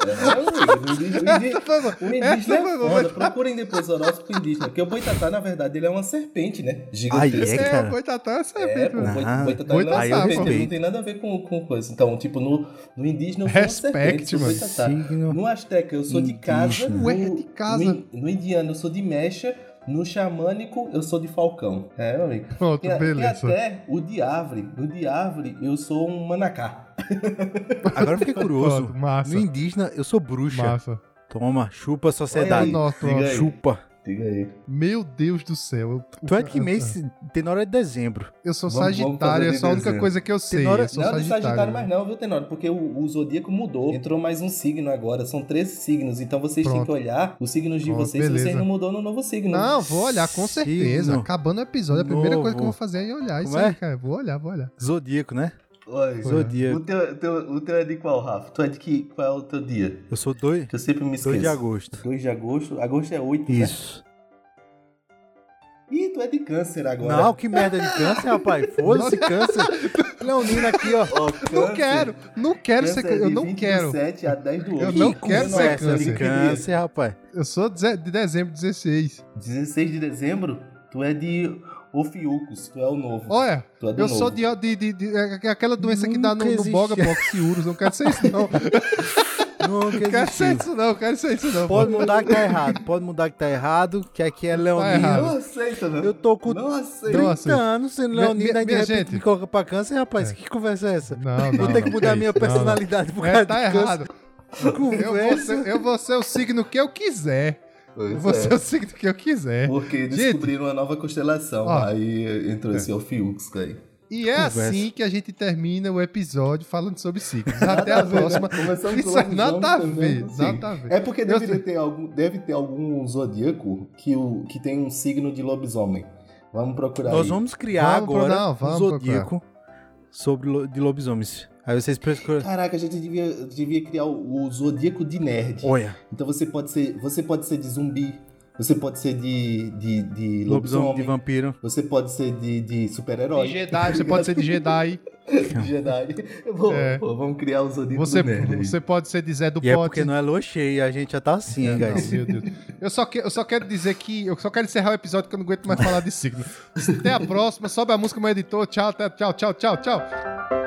é, indígena, o indígena, boa. o indígena é foda. Procurem depois o horóscopo indígena, porque o boitatá, na verdade, ele é uma serpente, né? Gigantesca. é, É, cara? o boitatá é É, serpente, boi- Ah, boitatá não é uma serpente, não tem nada a ver com, com coisa. Então, tipo, no, no indígena eu sou uma Respect, serpente, sou mano. boitatá. Signo. No Azteca eu sou de casa. Ué, de casa. No, no indiano eu sou de mecha. No xamânico eu sou de falcão. É, meu amigo. Pronto, tem beleza. até o de árvore. No de árvore eu sou um manacá. Agora eu fiquei curioso. Pronto, massa. No indígena, eu sou bruxa. Massa. Toma, chupa a sociedade. Olha Nossa, aí. Chupa. Diga aí. Meu Deus do céu. Eu, Tu é que mês? Tenório é de dezembro. Eu sou Vamos- vamos Sagitário, fazer é só a única coisa que eu sei. Tenório- eu sou não de Sagitário. Sagitário né? mais não, viu, Tenório? Porque o, o zodíaco mudou. Entrou mais um signo agora. São 13 signos. Então vocês têm Pronto. que olhar os signos de Pronto, vocês se beleza. vocês não mudou no novo signo. Não, vou olhar, com certeza. Signo Acabando o episódio, a primeira novo. coisa que eu vou fazer é olhar isso Como é? aí, cara. Vou olhar, vou olhar. Zodíaco, né? Oi. Zodíaco. O teu, teu- o teu é de qual, Rafa? Tu é de que, qual é o teu dia? Eu sou 2 Que eu sempre me esqueço. de agosto. 2 de agosto. Agosto é 8, né? Isso. Ih, tu é de câncer agora. Não, que merda de câncer, rapaz. Foda-se câncer. Leonino aqui, ó. Ó, Não câncer. quero, não quero ser. Câncer é Eu não 20 do quero. 7 a 10 do 8. Eu não Ih, quero ser câncer. câncer, rapaz. Eu sou de de dezembro 16. 16 de dezembro, tu é de Ofiucos, tu é o novo. Olha, tu é do eu novo. sou de, de, de, de- é aquela doença que dá no, Nunca no boga boxiurus. Não quero ser isso, não. Não, que Não quero ser isso, não. Quero ser isso, não. Pode mudar que tá errado. Pode mudar que tá errado, que aqui é Leonino. errado. Não aceita, não. Eu tô com Não aceita. 30 Nossa. anos sendo Leonino, minha- aí de minha repente gente. me coloca pra câncer, rapaz. Que conversa é essa? Não, Vou não, ter que mudar minha isso, não, não. personalidade por É, causa tá de câncer. errado. Eu vou, ser, eu vou ser o signo que eu quiser. Pois Eu vou é. ser o signo que eu quiser. Porque descobriram uma nova constelação. Ó. aí entrou esse Ofiucos aí. E é Conversa. assim que a gente termina o episódio falando sobre signos. Até a próxima. Começamos Isso com é nada a lobisomem, ver, nada a ver. É porque Eu deveria sei. ter algum, deve ter algum zodíaco que, o, que tem um signo de lobisomem. Vamos procurar Nós aí. vamos criar Vamos pro- agora não, um vamos zodíaco sobre lo- de lobisomens. Aí vocês procuram. Caraca, a gente devia, devia criar o, o zodíaco de nerd. Olha, Então você pode ser, você pode ser de zumbi, você pode ser de, de, de lobisomem lobisomem, de vampiro. você pode ser de, de De super-herói. Jedi, você pode ser de Jedi. de Jedi. É. pô, vamos criar o zodíaco Você, do nerd aí. você pode ser de Zé do E é Pote. porque não é lua cheia, a gente já tá assim, hein, Não, guys. meu Deus. Eu só, que- eu só quero dizer que. Eu só quero encerrar o episódio que eu não aguento mais falar de signo. Até a próxima. Sobe a música, meu editor. Tchau, tchau, tchau, tchau, tchau.